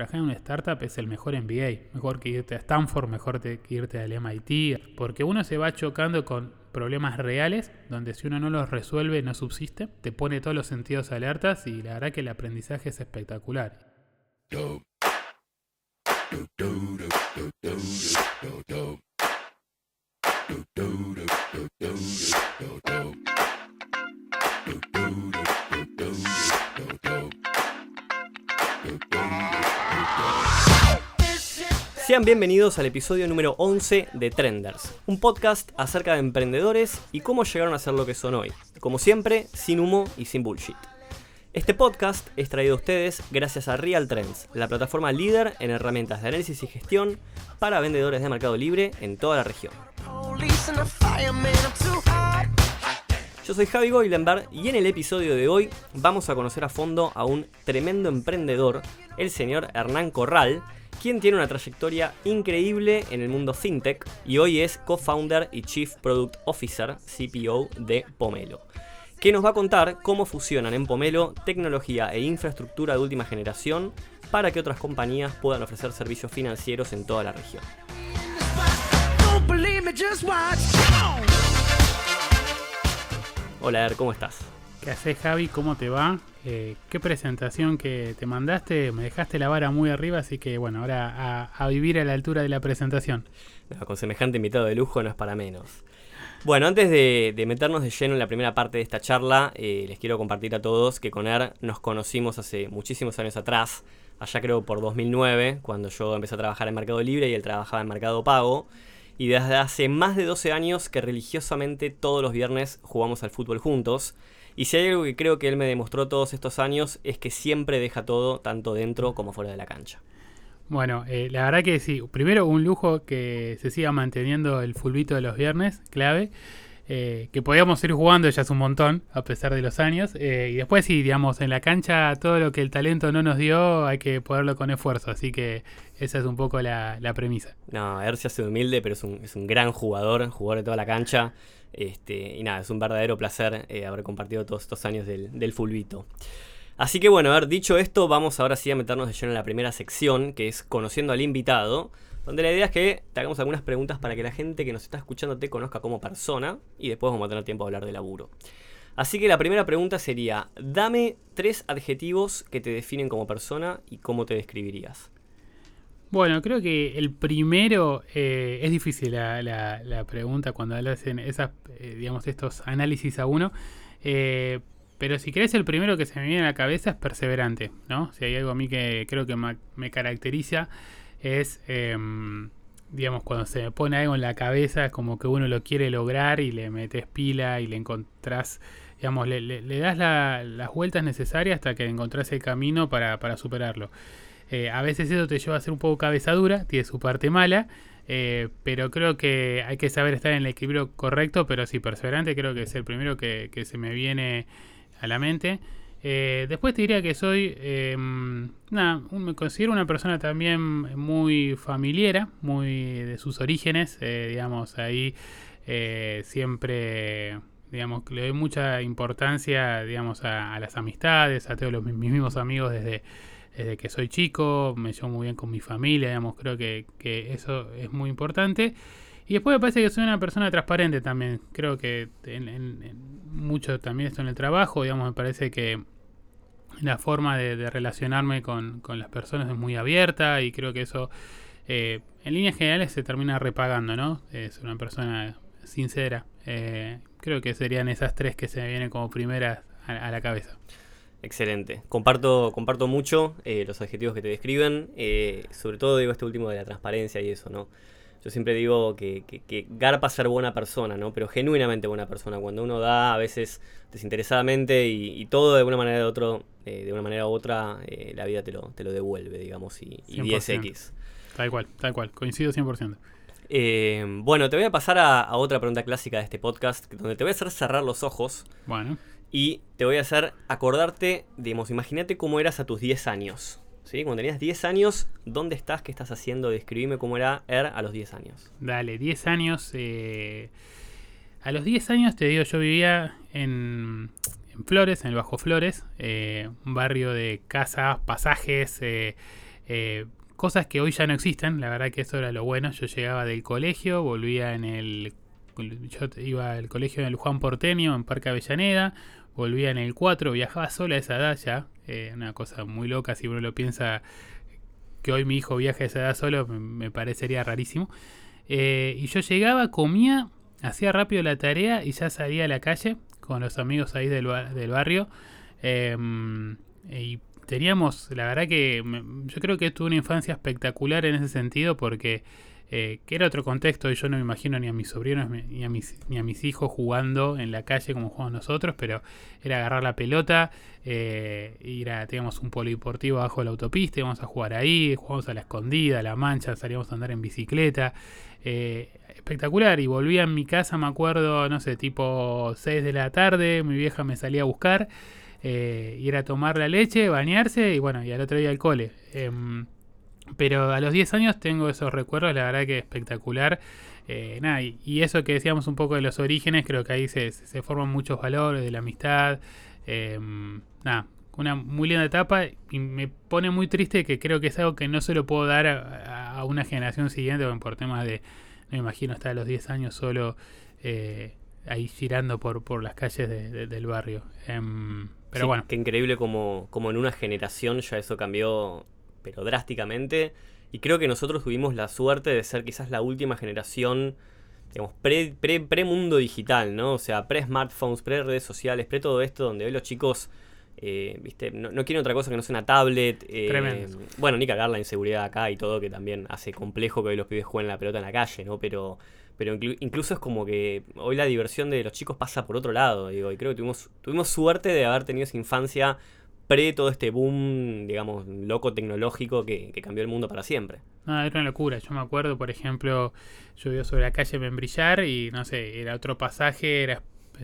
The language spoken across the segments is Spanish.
trabajar en una startup es el mejor MBA. Mejor que irte a Stanford, mejor que irte al MIT. Porque uno se va chocando con problemas reales, donde si uno no los resuelve no subsiste. Te pone todos los sentidos alertas y la verdad que el aprendizaje es espectacular. Sean bienvenidos al episodio número 11 de Trenders, un podcast acerca de emprendedores y cómo llegaron a ser lo que son hoy. Como siempre, sin humo y sin bullshit. Este podcast es traído a ustedes gracias a Real Trends, la plataforma líder en herramientas de análisis y gestión para vendedores de Mercado Libre en toda la región. Yo soy Javi Goilenberg y en el episodio de hoy vamos a conocer a fondo a un tremendo emprendedor, el señor Hernán Corral, quien tiene una trayectoria increíble en el mundo fintech y hoy es co-founder y chief product officer, CPO de Pomelo, que nos va a contar cómo fusionan en Pomelo tecnología e infraestructura de última generación para que otras compañías puedan ofrecer servicios financieros en toda la región. Hola, ¿cómo estás? ¿Qué haces Javi? ¿Cómo te va? Eh, qué presentación que te mandaste, me dejaste la vara muy arriba, así que bueno, ahora a, vivir a la altura de la presentación. con semejante invitado de lujo no es para menos. Bueno, antes de, meternos de lleno en la primera parte de esta charla, eh, les quiero compartir a todos que con Er nos conocimos hace muchísimos años atrás, allá creo por 2009, cuando yo empecé a trabajar en Mercado Libre y él trabajaba en Mercado Pago. Y desde hace más de 12 años que religiosamente todos los viernes jugamos al fútbol juntos. Y si hay algo que creo que él me demostró todos estos años es que siempre deja todo, tanto dentro como fuera de la cancha. Bueno, eh, la verdad que sí. Primero, un lujo que se siga manteniendo el fulbito de los viernes, clave. Eh, que podíamos ir jugando ya es un montón, a pesar de los años. Eh, y después, sí, digamos, en la cancha todo lo que el talento no nos dio hay que ponerlo con esfuerzo. Así que esa es un poco la, premisa. No, Ercia se humilde, pero es un, es un gran jugador, jugador de toda la cancha. Este, y nada, es un verdadero placer eh, haber compartido todos estos años del, del fulbito. Así que bueno, haber dicho esto, vamos ahora sí a meternos de lleno en la primera sección, que es conociendo al invitado, donde la idea es que te hagamos algunas preguntas para que la gente que nos está escuchando te conozca como persona y después vamos a tener tiempo a hablar de laburo. Así que la primera pregunta sería, dame tres adjetivos que te definen como persona y cómo te describirías. Bueno, creo que el primero eh, es difícil la, pregunta cuando hacen esas, eh, digamos, estos análisis a uno. Eh, pero si querés, el primero que se me viene a la cabeza es perseverante, ¿no? Si hay algo a mí que creo que me caracteriza es, em, digamos, cuando se me pone algo en la cabeza, es como que uno lo quiere lograr y le metes pila y le encontrás, digamos, le, das las vueltas necesarias hasta que encontrás el camino para, para superarlo. Eh, a veces eso te lleva a ser un poco cabezadura, tiene su parte mala, eh, pero creo que hay que saber estar en el equilibrio correcto, pero sí, perseverante creo que es el primero que, se me viene a la mente. Eh, después te diría que soy, em, nada, me considero una persona también muy familiera, muy de sus orígenes, digamos, ahí siempre digamos, le doy mucha importancia, digamos, a, a, las amistades, a todos los, mis mismos amigos desde, desde que soy chico, me llevo muy bien con mi familia, digamos, creo que, eso es muy importante. Y después me parece que soy una persona transparente también, creo que en, mucho también esto en el trabajo, digamos, me parece que la forma de, relacionarme con, las personas es muy abierta y creo que eso eh, en líneas generales se termina repagando, ¿no? Es una persona sincera. Eh, creo que serían esas tres que se me vienen como primeras a la cabeza. Excelente. Comparto, comparto mucho eh, los adjetivos que te describen, eh, sobre todo digo este último de la transparencia y eso, ¿no? Yo siempre digo que, que, garpa ser buena persona, ¿no? Pero genuinamente buena persona. Cuando uno da a veces desinteresadamente y, todo de una manera de otro, eh, de una manera u otra, la vida te lo, te lo devuelve, digamos, y, y 10x. Tal cual, tal cual. Coincido 100%. Bueno, te voy a pasar a, a, otra pregunta clásica de este podcast, donde te voy a hacer cerrar los ojos. Bueno y te voy a hacer acordarte, digamos, imagínate cómo eras a tus 10 años. ¿Sí? Cuando tenías 10 años, ¿dónde estás? ¿Qué estás haciendo? Describime cómo era Er a los 10 años. Dale, 10 años. Eh, a los 10 años, te digo, yo vivía en, Flores, en el Bajo Flores, eh, un barrio de casas, pasajes, eh, Eh, cosas que hoy ya no existen, la verdad que eso era lo bueno. Yo llegaba del colegio, volvía en el. Yo iba al colegio en el Juan Porteño, en Parque Avellaneda, volvía en el 4, viajaba sola a esa edad ya. Eh, una cosa muy loca, si uno lo piensa que hoy mi hijo viaje a esa edad solo, me, parecería rarísimo. Eh, y yo llegaba, comía, hacía rápido la tarea y ya salía a la calle con los amigos ahí del, del barrio. Em, y teníamos, la verdad que yo creo que tuve una infancia espectacular en ese sentido porque eh, que era otro contexto y yo no me imagino ni a mis sobrinos ni a mis, ni a mis hijos jugando en la calle como jugamos nosotros, pero era agarrar la pelota, eh, ir a, teníamos un polideportivo abajo de la autopista, íbamos a jugar ahí, jugamos a la escondida, a la mancha, salíamos a andar en bicicleta. Eh, espectacular y volvía a mi casa, me acuerdo, no sé, tipo 6 de la tarde, mi vieja me salía a buscar eh, ir a tomar la leche, bañarse y bueno, y al otro día al cole. Em, pero a los 10 años tengo esos recuerdos, la verdad que espectacular. Eh, nada, y, eso que decíamos un poco de los orígenes, creo que ahí se, se forman muchos valores de la amistad. Em, nada, una muy linda etapa y me pone muy triste que creo que es algo que no se lo puedo dar a, una generación siguiente por temas de, me imagino hasta los 10 años solo eh, ahí girando por, por las calles del barrio. Em, pero bueno. Qué increíble como, como en una generación ya eso cambió, pero drásticamente. Y creo que nosotros tuvimos la suerte de ser quizás la última generación, digamos, pre, pre, pre mundo digital, ¿no? O sea, pre smartphones, pre redes sociales, pre todo esto, donde hoy los chicos, eh, viste, no, quieren otra cosa que no sea una tablet. Eh, bueno, ni cagar la inseguridad acá y todo, que también hace complejo que hoy los pibes jueguen la pelota en la calle, ¿no? Pero pero incluso es como que hoy la diversión de los chicos pasa por otro lado, digo, y creo que tuvimos, tuvimos suerte de haber tenido esa infancia pre todo este boom, digamos, loco tecnológico que, cambió el mundo para siempre. No, era una locura. Yo me acuerdo, por ejemplo, yo vivo sobre la calle Membrillar y no sé, era otro pasaje, era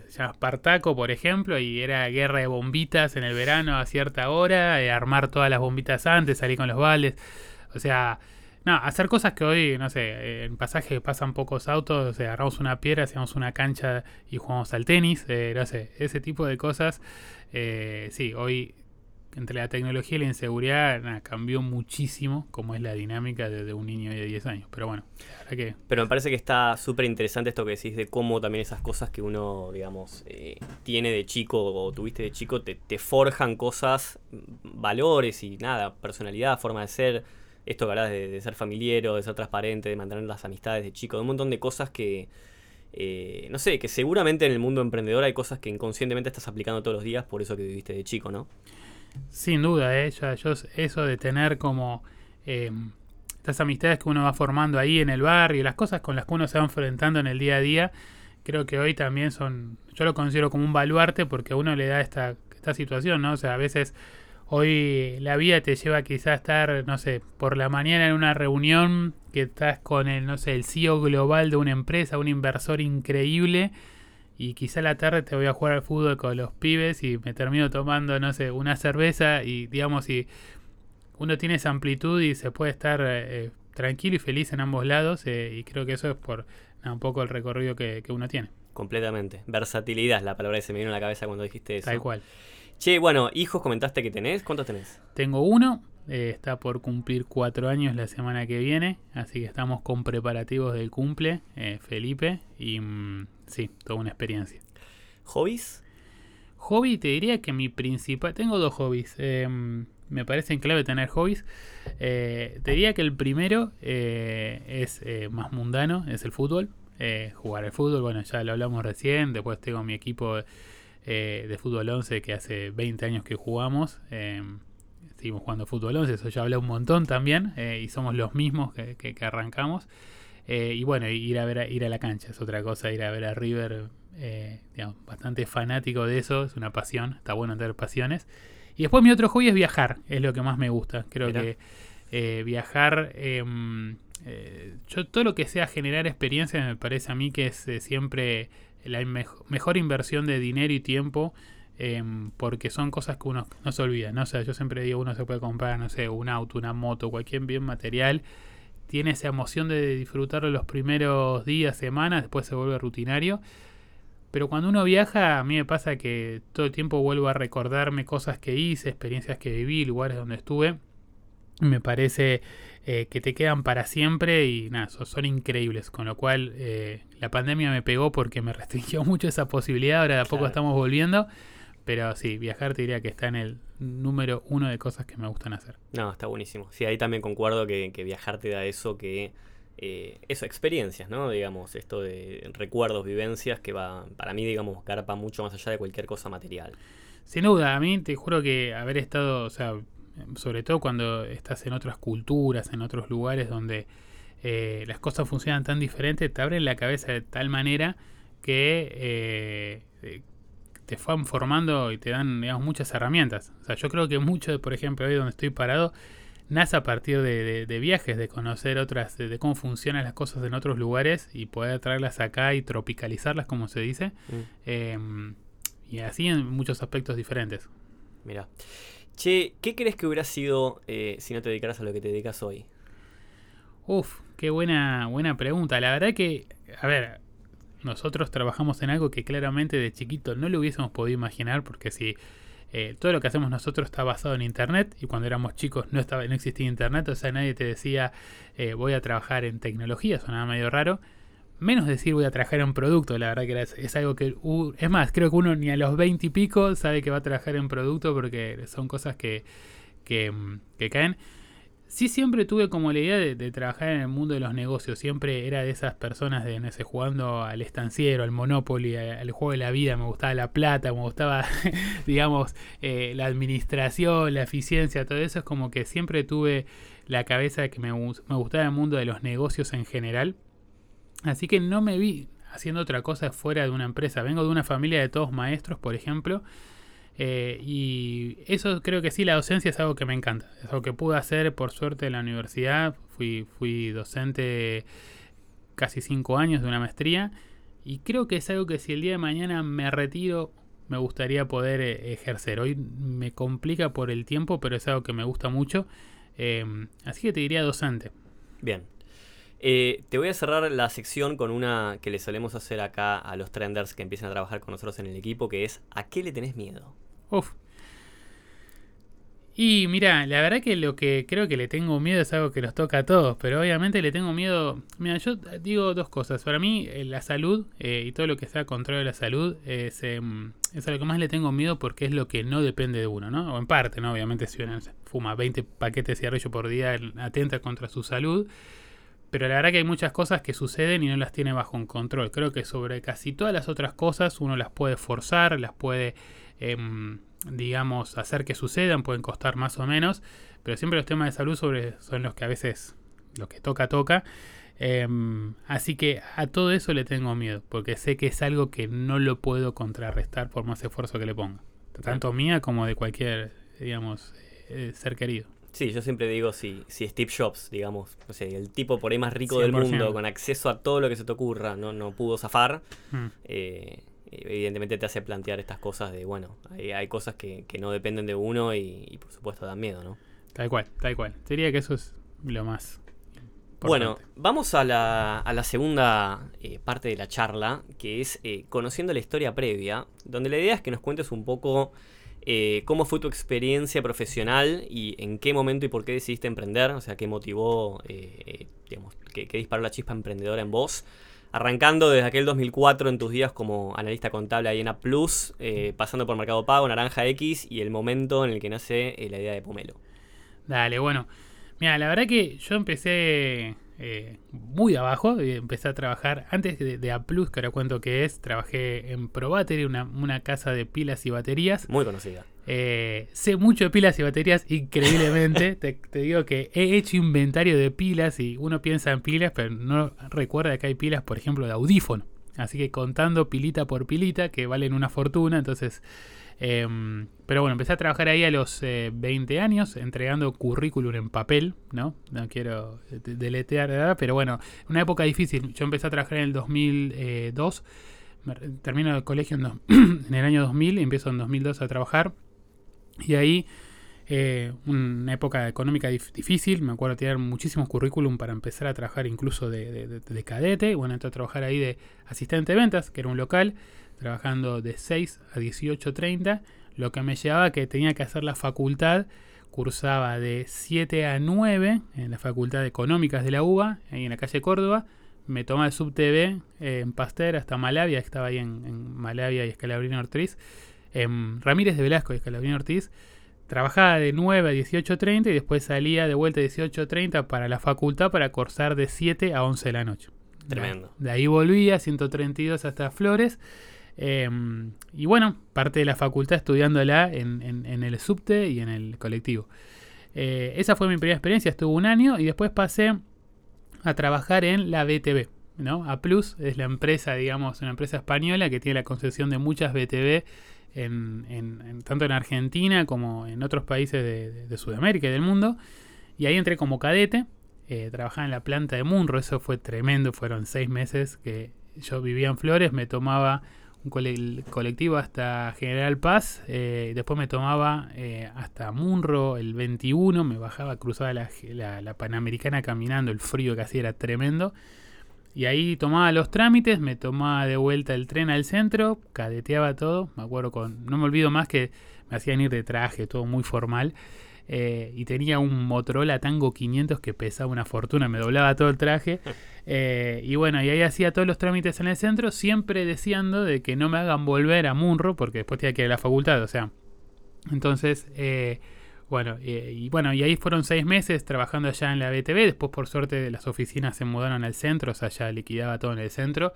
se Espartaco, por ejemplo, y era guerra de bombitas en el verano a cierta hora, eh, armar todas las bombitas antes, salir con los vales. O sea, no, hacer cosas que hoy, no sé, en pasaje pasan pocos autos, o sea, agarramos una piedra, hacemos una cancha y jugamos al tenis, eh, no sé, ese tipo de cosas. Eh, sí, hoy entre la tecnología y la inseguridad cambió muchísimo como es la dinámica de, un niño de 10 años. Pero bueno, que... Pero me parece que está súper interesante esto que decís de cómo también esas cosas que uno, digamos, eh, tiene de chico o tuviste de chico te, te forjan cosas, valores y nada, personalidad, forma de ser esto que de, ser familiero, de ser transparente, de mantener las amistades de chico, de un montón de cosas que, eh, no sé, que seguramente en el mundo emprendedor hay cosas que inconscientemente estás aplicando todos los días por eso que viviste de chico, ¿no? Sin duda, ¿eh? eso de tener como eh, estas amistades que uno va formando ahí en el barrio, las cosas con las que uno se va enfrentando en el día a día, creo que hoy también son, yo lo considero como un baluarte porque uno le da esta, esta situación, ¿no? O sea, a veces Hoy la vida te lleva quizás a estar, no sé, por la mañana en una reunión que estás con el, no sé, el CEO global de una empresa, un inversor increíble y quizá la tarde te voy a jugar al fútbol con los pibes y me termino tomando, no sé, una cerveza y digamos, si uno tiene esa amplitud y se puede estar eh, tranquilo y feliz en ambos lados eh, y creo que eso es por un poco el recorrido que, que, uno tiene. Completamente. Versatilidad es la palabra que se me vino a la cabeza cuando dijiste eso. Tal cual. Che, bueno, hijos comentaste que tenés. ¿Cuántos tenés? Tengo uno. Eh, está por cumplir cuatro años la semana que viene. Así que estamos con preparativos del cumple, eh, Felipe. Y mm, sí, toda una experiencia. ¿Hobbies? Hobby, te diría que mi principal. Tengo dos hobbies. Em, me parecen clave tener hobbies. Eh, te diría que el primero es más mundano, es el fútbol. jugar al fútbol, bueno, ya lo hablamos recién. Después tengo mi equipo eh, de fútbol 11 que hace 20 años que jugamos. Eh, seguimos jugando fútbol 11, eso ya habla un montón también, eh, y somos los mismos que, arrancamos. y bueno, ir a ver ir a la cancha es otra cosa, ir a ver a River, digamos, bastante fanático de eso, es una pasión, está bueno tener pasiones. Y después mi otro hobby es viajar, es lo que más me gusta. Creo que viajar, em, yo todo lo que sea generar experiencias me parece a mí que es siempre la mejor inversión de dinero y tiempo em, porque son cosas que uno no se olvida, ¿no? O sea, yo siempre digo, uno se puede comprar, no sé, un auto, una moto, cualquier bien material, tiene esa emoción de disfrutarlo los primeros días, semanas, después se vuelve rutinario. Pero cuando uno viaja, a mí me pasa que todo el tiempo vuelvo a recordarme cosas que hice, experiencias que viví, lugares donde estuve. Me parece eh, que te quedan para siempre y nada, son, increíbles. Con lo cual eh, la pandemia me pegó porque me restringió mucho esa posibilidad. Ahora de a poco estamos volviendo. Pero sí, viajar te diría que está en el número uno de cosas que me gustan hacer. No, está buenísimo. Sí, ahí también concuerdo que, viajar te da eso que... Eh, eso, experiencias, ¿no? Digamos, esto de recuerdos, vivencias, que va, para mí, digamos, carpa mucho más allá de cualquier cosa material. Sin duda, a mí te juro que haber estado, o sea, sobre todo cuando estás en otras culturas, en otros lugares donde eh, las cosas funcionan tan diferentes, te abren la cabeza de tal manera que eh, eh, te van formando y te dan digamos, muchas herramientas. O sea, yo creo que mucho, por ejemplo, hoy donde estoy parado, nace a partir de, viajes, de conocer otras, de, cómo funcionan las cosas en otros lugares y poder traerlas acá y tropicalizarlas, como se dice. Mm. Em, y así en muchos aspectos diferentes. Mira. Che, ¿qué crees que hubiera sido eh, si no te dedicaras a lo que te dedicas hoy? Uf, qué buena, buena pregunta. La verdad que, a ver, nosotros trabajamos en algo que claramente de chiquito no lo hubiésemos podido imaginar, porque si eh, todo lo que hacemos nosotros está basado en internet, y cuando éramos chicos no estaba, no existía internet, o sea, nadie te decía eh, voy a trabajar en tecnología, sonaba medio raro menos decir voy a trabajar en producto, la verdad que es, algo que... es más, creo que uno ni a los 20 y pico sabe que va a trabajar en producto porque son cosas que, que, mm, caen. Sí siempre tuve como la idea de, trabajar en el mundo de los negocios, siempre era de esas personas de, no sé, jugando al estanciero, al Monopoly, al juego de la vida, me gustaba la plata, me gustaba, digamos, eh, la administración, la eficiencia, todo eso. Es como que siempre tuve la cabeza de que me, me gustaba el mundo de los negocios en general Así que no me vi haciendo otra cosa fuera de una empresa. Vengo de una familia de todos maestros, por ejemplo. Eh, y eso creo que sí, la docencia es algo que me encanta. Es algo que pude hacer por suerte en la universidad. Fui, fui docente casi cinco años de una maestría. Y creo que es algo que si el día de mañana me retiro, me gustaría poder eh, ejercer. Hoy me complica por el tiempo, pero es algo que me gusta mucho. Eh, así que te diría docente. Bien, eh, te voy a cerrar la sección con una que le solemos hacer acá a los trenders que empiezan a trabajar con nosotros en el equipo, que es ¿a qué le tenés miedo? Uf. Y mira, la verdad que lo que creo que le tengo miedo es algo que los toca a todos, pero obviamente le tengo miedo. Mira, yo digo dos cosas. Para mí, eh, la salud eh, y todo lo que sea control de la salud es, em, es a que más le tengo miedo porque es lo que no depende de uno, ¿no? O en parte, ¿no? Obviamente, si uno fuma 20 paquetes de cigarrillo por día, atenta contra su salud. Pero la verdad que hay muchas cosas que suceden y no las tiene bajo control. Creo que sobre casi todas las otras cosas uno las puede forzar, las puede, em, digamos, hacer que sucedan, pueden costar más o menos. Pero siempre los temas de salud sobre, son los que a veces, lo que toca, toca. Em, así que a todo eso le tengo miedo, porque sé que es algo que no lo puedo contrarrestar por más esfuerzo que le ponga. Tanto mía como de cualquier, digamos, eh, ser querido. Sí, yo siempre digo, si, si Steve Jobs, digamos, no sé, el tipo por ahí más rico del mundo, con acceso a todo lo que se te ocurra, no, no pudo zafar, mm. eh, evidentemente te hace plantear estas cosas de, bueno, hay, hay cosas que, no dependen de uno y, por supuesto dan miedo, ¿no? Tal cual, tal cual. Diría que eso es lo más... Bueno, vamos a la, a la segunda eh, parte de la charla, que es eh, conociendo la historia previa, donde la idea es que nos cuentes un poco eh, ¿Cómo fue tu experiencia profesional y en qué momento y por qué decidiste emprender? O sea, ¿qué motivó, eh, eh, digamos, qué, disparó la chispa emprendedora en vos? Arrancando desde aquel 2004 en tus días como analista contable ahí en A Plus, pasando por Mercado Pago, Naranja X y el momento en el que nace la idea de Pomelo. Dale, bueno. Mira, la verdad que yo empecé eh, muy abajo. empecé a trabajar antes de, de, A Plus, que ahora cuento que es. Trabajé en ProBattery, una, una casa de pilas y baterías. Muy conocida. Eh, sé mucho de pilas y baterías, increíblemente. te, digo que he hecho inventario de pilas y uno piensa en pilas, pero no recuerda que hay pilas, por ejemplo, de audífono. Así que contando pilita por pilita, que valen una fortuna, entonces Em, pero bueno, empecé a trabajar ahí a los 20 eh, años, entregando currículum en papel, ¿no? No quiero deletear, pero bueno, una época difícil. Yo empecé a trabajar en el 2002, termino el colegio en, el año 2000, empiezo en 2002 a trabajar. Y ahí, eh, una época económica difícil, me acuerdo tener muchísimos currículum para empezar a trabajar incluso de, de cadete. Bueno, entré a trabajar ahí de asistente de ventas, que era un local trabajando de 6 a 18.30, lo que me llevaba a que tenía que hacer la facultad cursaba de 7 a 9 en la Facultad de Económicas de la UBA, ahí en la calle Córdoba. Me tomaba el subtv eh, en Pasteur hasta Malavia, estaba ahí en, Malavia y Escalabrino Ortiz. En Ramírez de Velasco y Escalabrino Ortiz. Trabajaba de 9 a 18.30 y después salía de vuelta a 18.30 para la facultad para cursar de 7 a 11 de la noche. Tremendo. De, ahí volvía, 132 hasta Flores. Em, y bueno, parte de la facultad estudiándola en, en, el subte y en el colectivo. Eh, esa fue mi primera experiencia, estuve un año y después pasé a trabajar en la BTV. ¿no? A Plus es la empresa, digamos, una empresa española que tiene la concesión de muchas BTV en, tanto en Argentina como en otros países de, Sudamérica y del mundo. Y ahí entré como cadete, eh, trabajaba en la planta de Munro, eso fue tremendo, fueron seis meses que yo vivía en Flores, me tomaba colectivo hasta General Paz, eh, después me tomaba eh, hasta Munro el 21, me bajaba, cruzaba la, la, Panamericana caminando, el frío que hacía era tremendo. Y ahí tomaba los trámites, me tomaba de vuelta el tren al centro, cadeteaba todo, me acuerdo con, no me olvido más que me hacían ir de traje, todo muy formal. Eh, y tenía un Motorola Tango 500 que pesaba una fortuna, me doblaba todo el traje. Eh, y bueno, y ahí hacía todos los trámites en el centro, siempre deseando de que no me hagan volver a Munro, porque después tenía que ir a la facultad, o sea. Entonces, eh, bueno, y bueno, y ahí fueron seis meses trabajando allá en la BTV. Después, por suerte, las oficinas se mudaron al centro, o sea, ya liquidaba todo en el centro.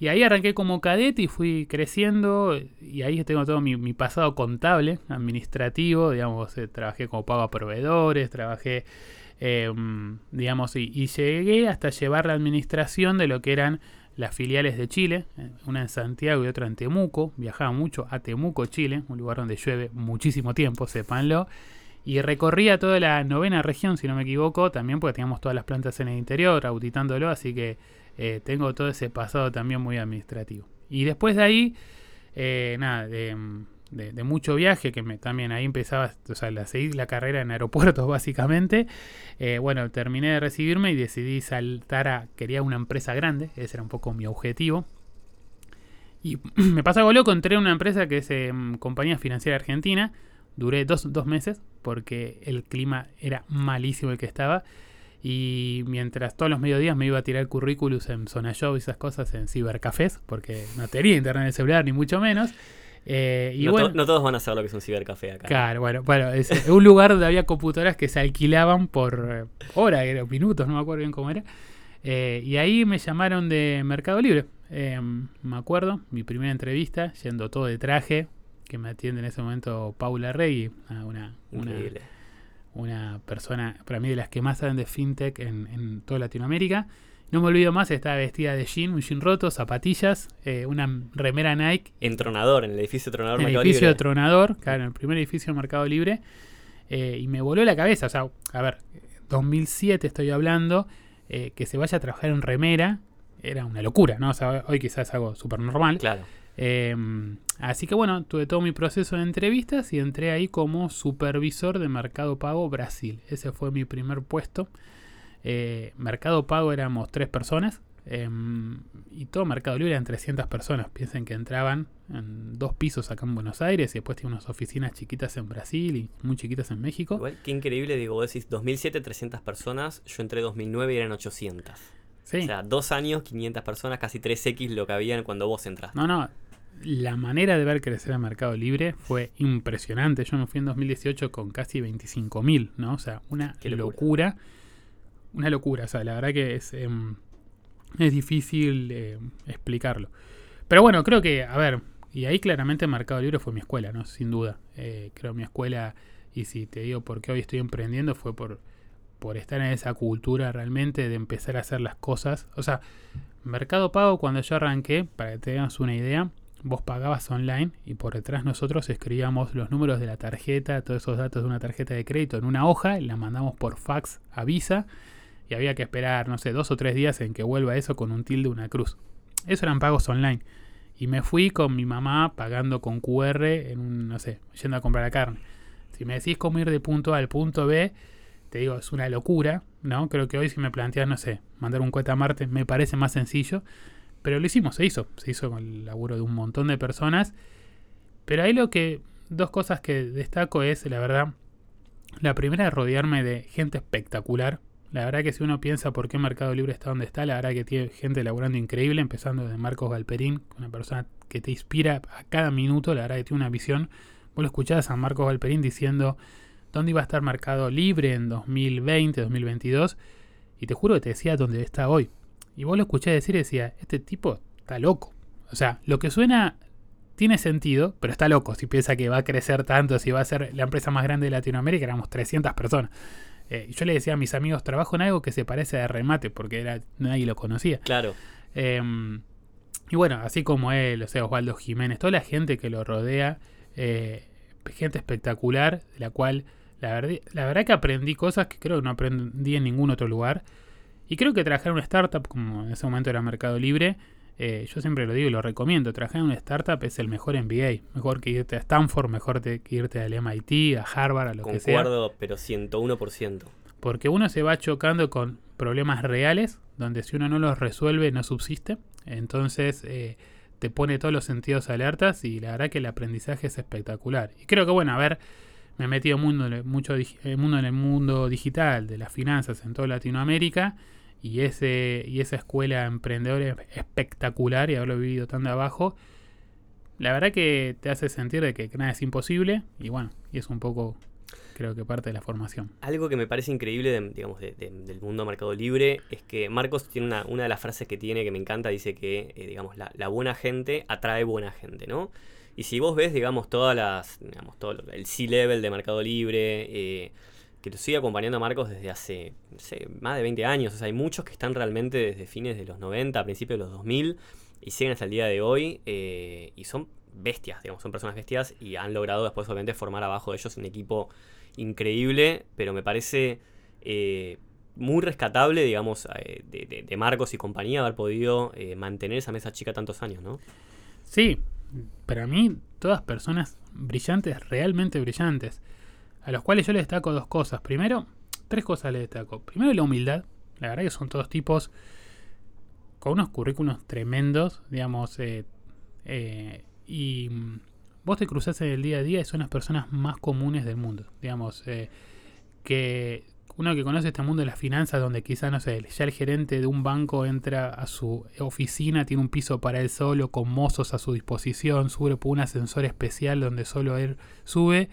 Y ahí arranqué como cadete y fui creciendo. Y ahí tengo todo mi, pasado contable, administrativo. Digamos, eh, trabajé como pago a proveedores, trabajé, em, digamos, y, llegué hasta llevar la administración de lo que eran las filiales de Chile, eh, una en Santiago y otra en Temuco. Viajaba mucho a Temuco, Chile, un lugar donde llueve muchísimo tiempo, sépanlo. Y recorría toda la novena región, si no me equivoco, también porque teníamos todas las plantas en el interior, auditándolo, así que eh, tengo todo ese pasado también muy administrativo. Y después de ahí, eh, nada, de, mucho viaje, que me, también ahí empezaba, o sea, la, seguir la carrera en aeropuertos básicamente. Eh, bueno, terminé de recibirme y decidí saltar a, quería una empresa grande, ese era un poco mi objetivo. Y me pasó algo loco, entré en una empresa que es Compañía Financiera Argentina, duré dos, dos meses porque el clima era malísimo el que estaba y mientras todos los mediodías me iba a tirar currículums en Zona Show y esas cosas en cibercafés, porque no tenía internet en el celular, ni mucho menos. Eh, y no, bueno, no, todos van a saber lo que es un cibercafé acá. Claro, bueno, bueno es un lugar donde había computadoras que se alquilaban por eh, horas, minutos, no me acuerdo bien cómo era. Eh, y ahí me llamaron de Mercado Libre. me acuerdo, mi primera entrevista, yendo todo de traje, que me atiende en ese momento Paula Rey, una, una una persona, para mí, de las que más saben de fintech en, toda Latinoamérica. No me olvido más, estaba vestida de jean, un jean roto, zapatillas, eh, una remera Nike. En Tronador, en el edificio Tronador En el edificio de Tronador, claro, en el primer edificio de Mercado Libre. Eh, y me voló la cabeza, o sea, a ver, 2007 estoy hablando, eh, que se vaya a trabajar en remera, era una locura, ¿no? O sea, hoy quizás es algo súper normal. Claro. Em, así que bueno, tuve todo mi proceso de entrevistas y entré ahí como supervisor de Mercado Pago Brasil. Ese fue mi primer puesto. Eh, Mercado Pago éramos tres personas em, y todo Mercado Libre eran 300 personas. Piensen que entraban en dos pisos acá en Buenos Aires y después tiene unas oficinas chiquitas en Brasil y muy chiquitas en México. Igual, qué increíble, digo, vos decís 2007 300 personas, yo entré 2009 y eran 800. O sea, dos años, 500 personas, casi 3X lo que habían cuando vos entraste. No, no, la manera de ver crecer el mercado libre fue impresionante. Yo me fui en 2018 con casi 25.000, ¿no? O sea, una locura. Una locura. O sea, la verdad que es, em, es difícil em, explicarlo. Pero bueno, creo que, a ver, y ahí claramente el mercado libre fue mi escuela, ¿no? Sin duda. Eh, creo mi escuela, y si te digo por qué hoy estoy emprendiendo, fue por, por estar en esa cultura realmente de empezar a hacer las cosas. O sea, Mercado Pago, cuando yo arranqué, para que te hagas una idea, vos pagabas online y por detrás nosotros escribíamos los números de la tarjeta, todos esos datos de una tarjeta de crédito en una hoja y la mandamos por fax a Visa y había que esperar, no sé, dos o tres días en que vuelva eso con un tilde, una cruz. Eso eran pagos online. Y me fui con mi mamá pagando con QR en un, no sé, yendo a comprar la carne. Si me decís cómo ir de punto A al punto B, te digo, es una locura, ¿no? Creo que hoy si me planteas, no sé, mandar un cohete a Marte me parece más sencillo. Pero lo hicimos, se hizo. Se hizo con el laburo de un montón de personas. Pero ahí lo que. Dos cosas que destaco es, la verdad, La primera es rodearme de gente espectacular. La verdad que si uno piensa por qué Mercado Libre está donde está, la verdad que tiene gente laburando increíble, empezando desde Marcos Galperín, una persona que te inspira a cada minuto, la verdad que tiene una visión. Vos lo escuchabas a Marcos Galperín diciendo dónde iba a estar Mercado Libre en 2020, 2022, y te juro que te decía dónde está hoy. Y vos lo escuchás decir y decía, este tipo está loco. O sea, lo que suena tiene sentido, pero está loco si piensa que va a crecer tanto, si va a ser la empresa más grande de Latinoamérica, éramos 300 personas. Eh, yo le decía a mis amigos, trabajo en algo que se parece a remate, porque era, nadie lo conocía. Claro. Em, y bueno, así como él, o sea, Osvaldo Jiménez, toda la gente que lo rodea, eh, gente espectacular, de la cual la verdad, la verdad que aprendí cosas que creo que no aprendí en ningún otro lugar. Y creo que trabajar en una startup, como en ese momento era Mercado Libre, eh, yo siempre lo digo y lo recomiendo, trabajar en una startup es el mejor MBA, mejor que irte a Stanford, mejor que irte al MIT, a Harvard, a lo que sea. Concuerdo, pero 101%. Porque uno se va chocando con problemas reales, donde si uno no los resuelve no subsiste, entonces eh, te pone todos los sentidos alertas y la verdad que el aprendizaje es espectacular. Y creo que bueno, a ver, me he metido mucho mundo en el mundo digital, de las finanzas en toda Latinoamérica y, ese, y esa escuela emprendedora es espectacular y haberlo vivido tan de abajo, la verdad que te hace sentir de que nada es imposible y bueno, y es un poco creo que parte de la formación. Algo que me parece increíble digamos, del mundo Mercado Libre es que Marcos tiene una, una, de las frases que tiene que me encanta, dice que eh, digamos, la, la, buena gente atrae buena gente, ¿no? Y si vos ves, digamos, todas las, digamos, todo el C-Level de Mercado Libre, eh, que lo sigue acompañando a Marcos desde hace más de 20 años. O sea, hay muchos que están realmente desde fines de los 90, a principios de los 2000 y siguen hasta el día de hoy eh, y son bestias, digamos, son personas bestias y han logrado después obviamente formar abajo de ellos un equipo increíble, pero me parece eh, muy rescatable, digamos, eh, de, Marcos y compañía haber podido mantener esa mesa chica tantos años, ¿no? Sí, para mí todas personas brillantes, realmente brillantes a los cuales yo le destaco dos cosas. Primero, tres cosas le destaco. Primero, la humildad. La verdad que son todos tipos con unos currículos tremendos, digamos, eh, eh, y vos te cruzás en el día a día y son las personas más comunes del mundo, digamos, eh, que uno que conoce este mundo de las finanzas, donde quizá, no sé, ya el gerente de un banco entra a su oficina, tiene un piso para él solo, con mozos a su disposición, sube por un ascensor especial donde solo él sube,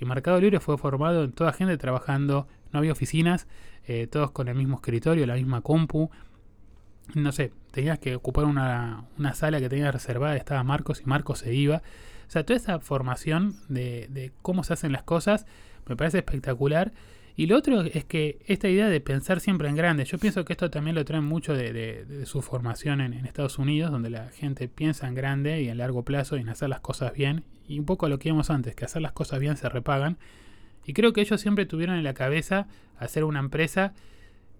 y Mercado Libre fue formado en toda gente trabajando, no había oficinas, eh, todos con el mismo escritorio, la misma compu. No sé, tenías que ocupar una, sala que tenías reservada, estaba Marcos y Marcos se iba. O sea, toda esa formación de, de cómo se hacen las cosas me parece espectacular. Y lo otro es que esta idea de pensar siempre en grande, yo pienso que esto también lo trae mucho de, su formación en, Estados Unidos, donde la gente piensa en grande y en largo plazo y en hacer las cosas bien. Y un poco lo que vimos antes, que hacer las cosas bien se repagan. Y creo que ellos siempre tuvieron en la cabeza hacer una empresa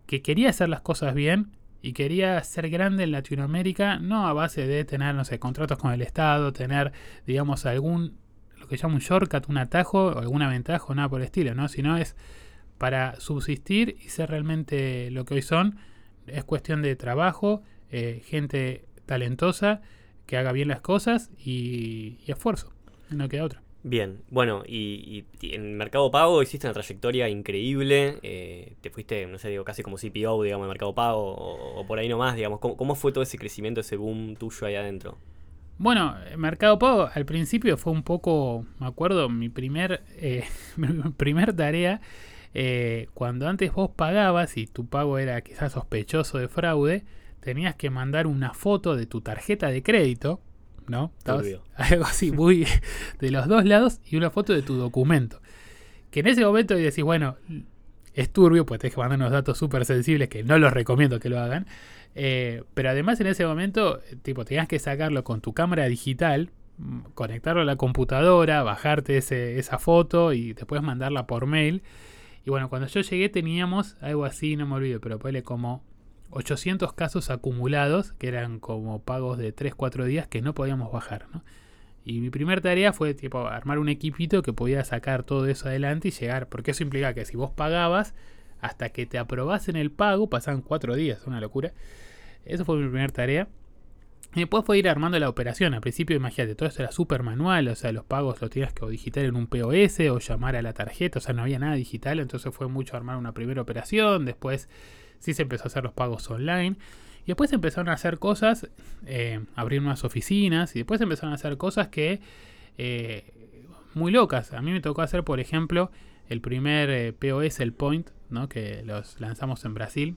que quería hacer las cosas bien y quería ser grande en Latinoamérica, no a base de tener, no sé, contratos con el Estado, tener, digamos, algún, lo que llama un shortcut, un atajo, o alguna ventaja, o nada por el estilo, ¿no? Sino es para subsistir y ser realmente lo que hoy son, es cuestión de trabajo, eh, gente talentosa que haga bien las cosas y, esfuerzo. No queda otra. Bien, bueno, y, en Mercado Pago hiciste una trayectoria increíble, eh, te fuiste, no sé, digo, casi como CPO, digamos, de Mercado Pago, o, por ahí nomás, digamos, ¿cómo, fue todo ese crecimiento, ese boom tuyo ahí adentro? Bueno, Mercado Pago al principio fue un poco, me acuerdo, mi primer, eh, mi primer tarea eh, cuando antes vos pagabas y tu pago era quizás sospechoso de fraude, tenías que mandar una foto de tu tarjeta de crédito, ¿no? Algo así, muy de los dos lados y una foto de tu documento. Que en ese momento decís, bueno, es turbio, pues tenés que mandar unos datos súper sensibles que no los recomiendo que lo hagan. Eh, pero además en ese momento, tipo, tenías que sacarlo con tu cámara digital, conectarlo a la computadora, bajarte esa foto y después mandarla por mail. Y bueno, cuando yo llegué teníamos algo así, no me olvido, pero ponle como 800 casos acumulados, que eran como pagos de 3-4 días que no podíamos bajar. ¿no? Y mi primera tarea fue tipo armar un equipito que podía sacar todo eso adelante y llegar, porque eso implica que si vos pagabas, hasta que te aprobasen el pago, pasaban 4 días, una locura. Eso fue mi primera tarea. Y después fue ir armando la operación. Al principio, imagínate, todo esto era súper manual, o sea, los pagos los tenías que o digitar en un POS o llamar a la tarjeta, o sea, no había nada digital, entonces fue mucho armar una primera operación, después sí se empezó a hacer los pagos online. Y después empezaron a hacer cosas, eh, abrir unas oficinas, y después empezaron a hacer cosas que eh, muy locas. A mí me tocó hacer, por ejemplo, el primer eh, POS, el Point, ¿no? que los lanzamos en Brasil.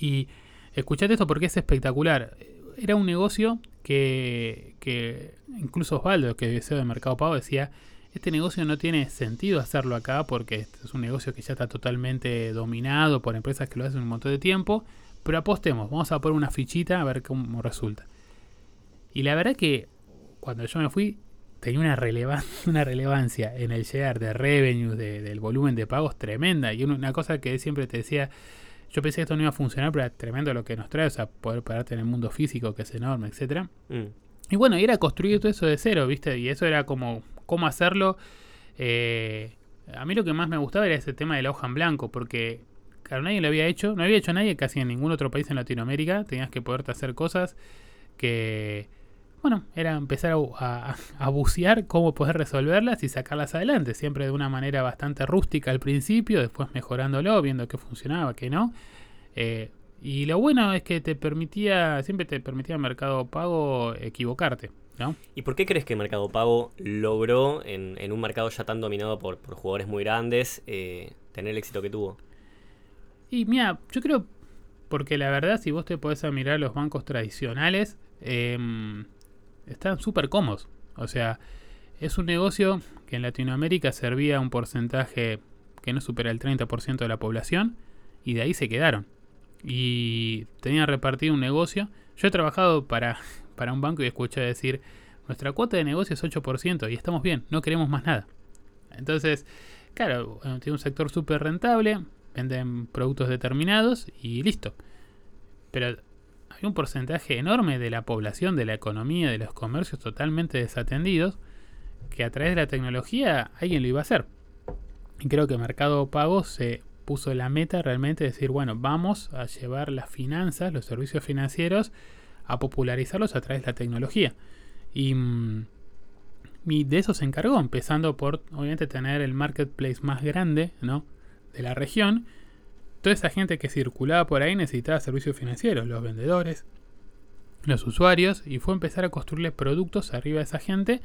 Y escuchate esto porque es espectacular era un negocio que, que incluso Osvaldo, que es de Mercado Pago, decía, este negocio no tiene sentido hacerlo acá porque este es un negocio que ya está totalmente dominado por empresas que lo hacen un montón de tiempo, pero apostemos, vamos a poner una fichita a ver cómo resulta. Y la verdad que cuando yo me fui tenía una, una relevancia en el share de revenue, del volumen de pagos tremenda. Y una cosa que siempre te decía, yo pensé que esto no iba a funcionar, pero era tremendo lo que nos trae, o sea, poder pararte en el mundo físico, que es enorme, etcétera. Mm. Y bueno, era construir todo eso de cero, ¿viste? Y eso era como cómo hacerlo. Eh, a mí lo que más me gustaba era ese tema de la hoja en blanco, porque claro, nadie lo había hecho, no había hecho nadie casi en ningún otro país en Latinoamérica. Tenías que poderte hacer cosas que bueno, era empezar a, bucear cómo poder resolverlas y sacarlas adelante, siempre de una manera bastante rústica al principio, después mejorándolo, viendo qué funcionaba, qué no. Eh, y lo bueno es que te permitía, siempre te permitía Mercado Pago equivocarte. ¿No? ¿Y por qué crees que Mercado Pago logró, en, un mercado ya tan dominado por, jugadores muy grandes, eh, tener el éxito que tuvo? Y mira, yo creo, porque la verdad, si vos te podés mirar los bancos tradicionales, eh, están súper cómodos. O sea, es un negocio que en Latinoamérica servía a un porcentaje que no supera el 30% de la población y de ahí se quedaron. Y tenían repartido un negocio. Yo he trabajado para, para un banco y escuché decir, nuestra cuota de negocio es 8% y estamos bien, no queremos más nada. Entonces, claro, tiene un sector súper rentable, venden productos determinados y listo. Pero un porcentaje enorme de la población, de la economía, de los comercios totalmente desatendidos, que a través de la tecnología alguien lo iba a hacer. Y creo que Mercado Pago se puso la meta realmente de decir, bueno, vamos a llevar las finanzas, los servicios financieros, a popularizarlos a través de la tecnología. Y, mm, y de eso se encargó, empezando por, obviamente, tener el marketplace más grande ¿no? de la región Toda esa gente que circulaba por ahí necesitaba servicios financieros, los vendedores, los usuarios, y fue empezar a construirle productos arriba de esa gente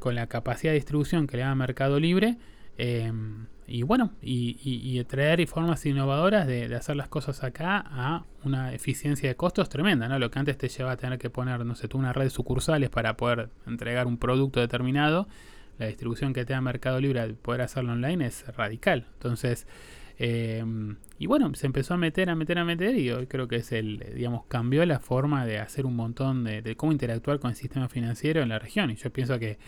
con la capacidad de distribución que le da Mercado Libre. Em, y bueno, y, traer formas innovadoras de, hacer las cosas acá a una eficiencia de costos tremenda, ¿no? Lo que antes te llevaba a tener que poner, no sé, tú una red de sucursales para poder entregar un producto determinado, la distribución que te da Mercado Libre, poder hacerlo online es radical. Entonces, Em, y bueno, se empezó a meter, a meter, a meter y hoy creo que es el, digamos, cambió la forma de hacer un montón de, cómo interactuar con el sistema financiero en la región. Y yo pienso que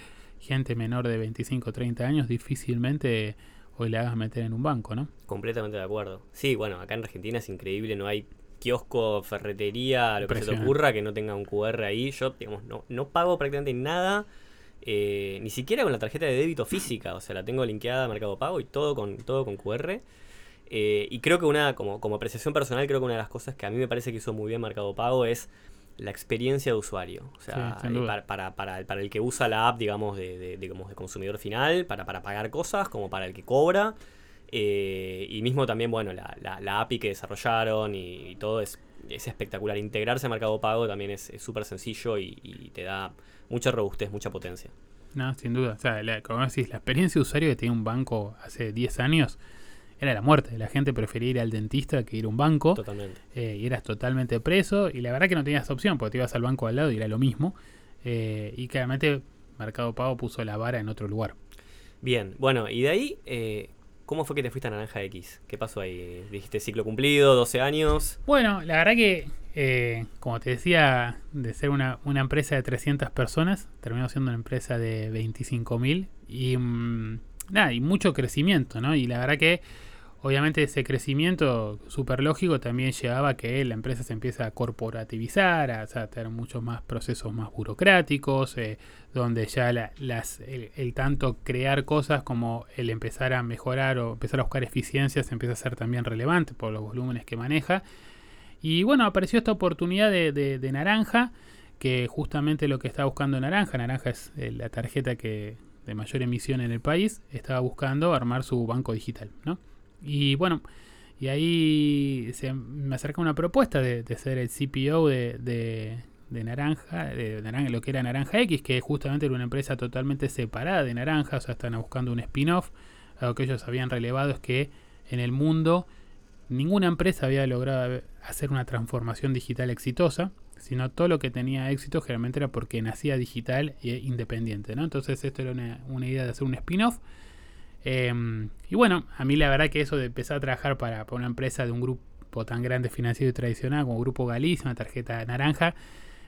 gente menor de 25 o 30 años difícilmente hoy le hagas meter en un banco, ¿no? Completamente de acuerdo. Sí, bueno, acá en Argentina es increíble, no hay kiosco, ferretería, lo que se te ocurra que no tenga un QR ahí. Yo, digamos, no, no pago prácticamente nada. Eh, ni siquiera con la tarjeta de débito física, o sea, la tengo linkeada a Mercado Pago y todo con, todo con QR. Eh, y creo que una, como, como apreciación personal, creo que una de las cosas que a mí me parece que hizo muy bien Mercado Pago es la experiencia de usuario. O sea, para, para, para, para, el que usa la app, digamos, de, de, de, de consumidor final, para, para pagar cosas, como para el que cobra. Eh, y mismo también, bueno, la, la, API que desarrollaron y, todo es, es, espectacular. Integrarse a Mercado Pago también es súper sencillo y, y, te da mucha robustez, mucha potencia. No, sin duda. O sea, la, como decís, la experiencia de usuario que tiene un banco hace 10 años era la muerte. La gente prefería ir al dentista que ir a un banco. Totalmente. Eh, y eras totalmente preso. Y la verdad que no tenías opción, porque te ibas al banco al lado y era lo mismo. Eh, y claramente Mercado Pago puso la vara en otro lugar. Bien, bueno, y de ahí, eh, ¿cómo fue que te fuiste a Naranja X? ¿Qué pasó ahí? Dijiste ciclo cumplido, 12 años. Bueno, la verdad que, como te decía, de ser una, una, empresa de 300 personas, terminó siendo una empresa de 25.000 y mm, nada, y mucho crecimiento, ¿no? Y la verdad que Obviamente ese crecimiento súper lógico también llevaba a que la empresa se empieza a corporativizar, a, tener muchos más procesos más burocráticos, eh, donde ya las, el, tanto crear cosas como el empezar a mejorar o empezar a buscar eficiencias empieza a ser también relevante por los volúmenes que maneja. Y bueno, apareció esta oportunidad de, Naranja que justamente lo que estaba buscando Naranja, Naranja es eh, la tarjeta que de mayor emisión en el país, estaba buscando armar su banco digital, ¿no? Y bueno, y ahí se me acerca una propuesta de, ser el CPO de, de, Naranja, de, Naranja, lo que era Naranja X, que justamente era una empresa totalmente separada de Naranja, o sea, están buscando un spin-off. Algo que ellos habían relevado es que en el mundo ninguna empresa había logrado hacer una transformación digital exitosa, sino todo lo que tenía éxito generalmente era porque nacía digital e independiente, ¿no? Entonces esto era una idea de hacer un spin-off Em, y bueno, a mí la verdad que eso de empezar a trabajar para, una empresa de un grupo tan grande financiero y tradicional como Grupo Galicia, una tarjeta naranja,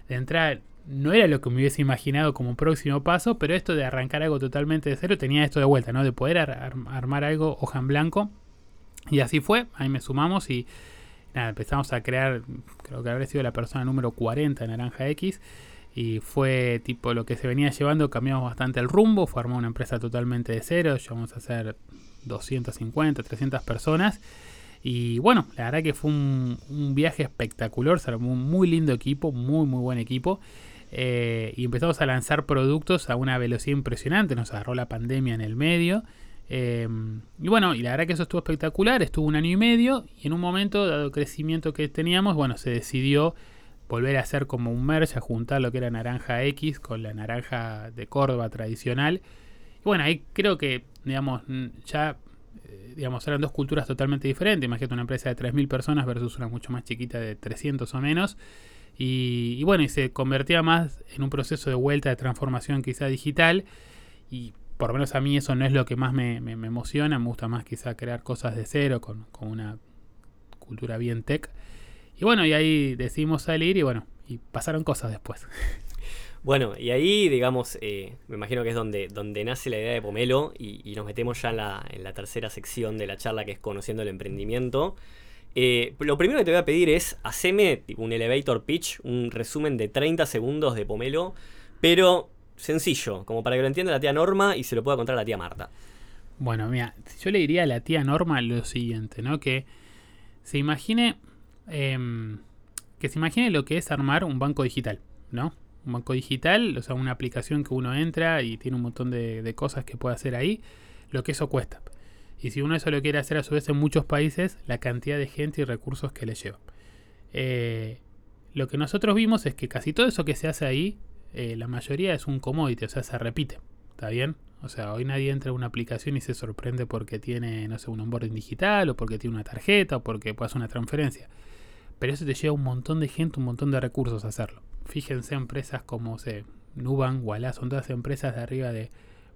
de entrada no era lo que me hubiese imaginado como próximo paso, pero esto de arrancar algo totalmente de cero tenía esto de vuelta, ¿no? De poder armar algo hoja en blanco. Y así fue, ahí me sumamos y empezamos a crear, creo que habrá sido la persona número 40 en Naranja X y fue tipo lo que se venía llevando, cambiamos bastante el rumbo, fue una empresa totalmente de cero, llevamos a ser 250, 300 personas. Y bueno, la verdad que fue un, viaje espectacular, se armó un muy lindo equipo, muy muy buen equipo. Eh, y empezamos a lanzar productos a una velocidad impresionante, nos agarró la pandemia en el medio. Eh, y bueno, y la verdad que eso estuvo espectacular, estuvo un año y medio y en un momento, dado el crecimiento que teníamos, bueno, se decidió volver a hacer como un merge, a juntar lo que era naranja X con la naranja de Córdoba tradicional. Y bueno, ahí creo que, digamos, ya, eh, digamos, eran dos culturas totalmente diferentes. Imagínate una empresa de 3.000 personas versus una mucho más chiquita de 300 o menos. Y, bueno, y se convertía más en un proceso de vuelta de transformación quizá digital. Y por lo menos a mí eso no es lo que más me, emociona. Me gusta más quizá crear cosas de cero con, con una cultura bien tech. Y bueno, y ahí decidimos salir y bueno, y pasaron cosas después. Bueno, y ahí, digamos, eh, me imagino que es donde, donde nace la idea de Pomelo y, nos metemos ya en la, en la, tercera sección de la charla que es Conociendo el Emprendimiento. Eh, lo primero que te voy a pedir es, haceme un elevator pitch, un resumen de 30 segundos de Pomelo, pero sencillo, como para que lo entienda la tía Norma y se lo pueda contar a la tía Marta. Bueno, mira, yo le diría a la tía Norma lo siguiente, ¿no? Que se imagine Em, que se imagine lo que es armar un banco digital, ¿no? Un banco digital, o sea, una aplicación que uno entra y tiene un montón de, cosas que puede hacer ahí, lo que eso cuesta. Y si uno eso lo quiere hacer a su vez en muchos países, la cantidad de gente y recursos que le lleva. Eh, lo que nosotros vimos es que casi todo eso que se hace ahí, eh, la mayoría es un commodity, o sea, se repite. ¿Está bien? O sea, hoy nadie entra a una aplicación y se sorprende porque tiene, no sé, un onboarding digital, o porque tiene una tarjeta, o porque puede hacer una transferencia pero eso te lleva un montón de gente, un montón de recursos a hacerlo. Fíjense empresas como se Nubank, Walla, son todas empresas de arriba de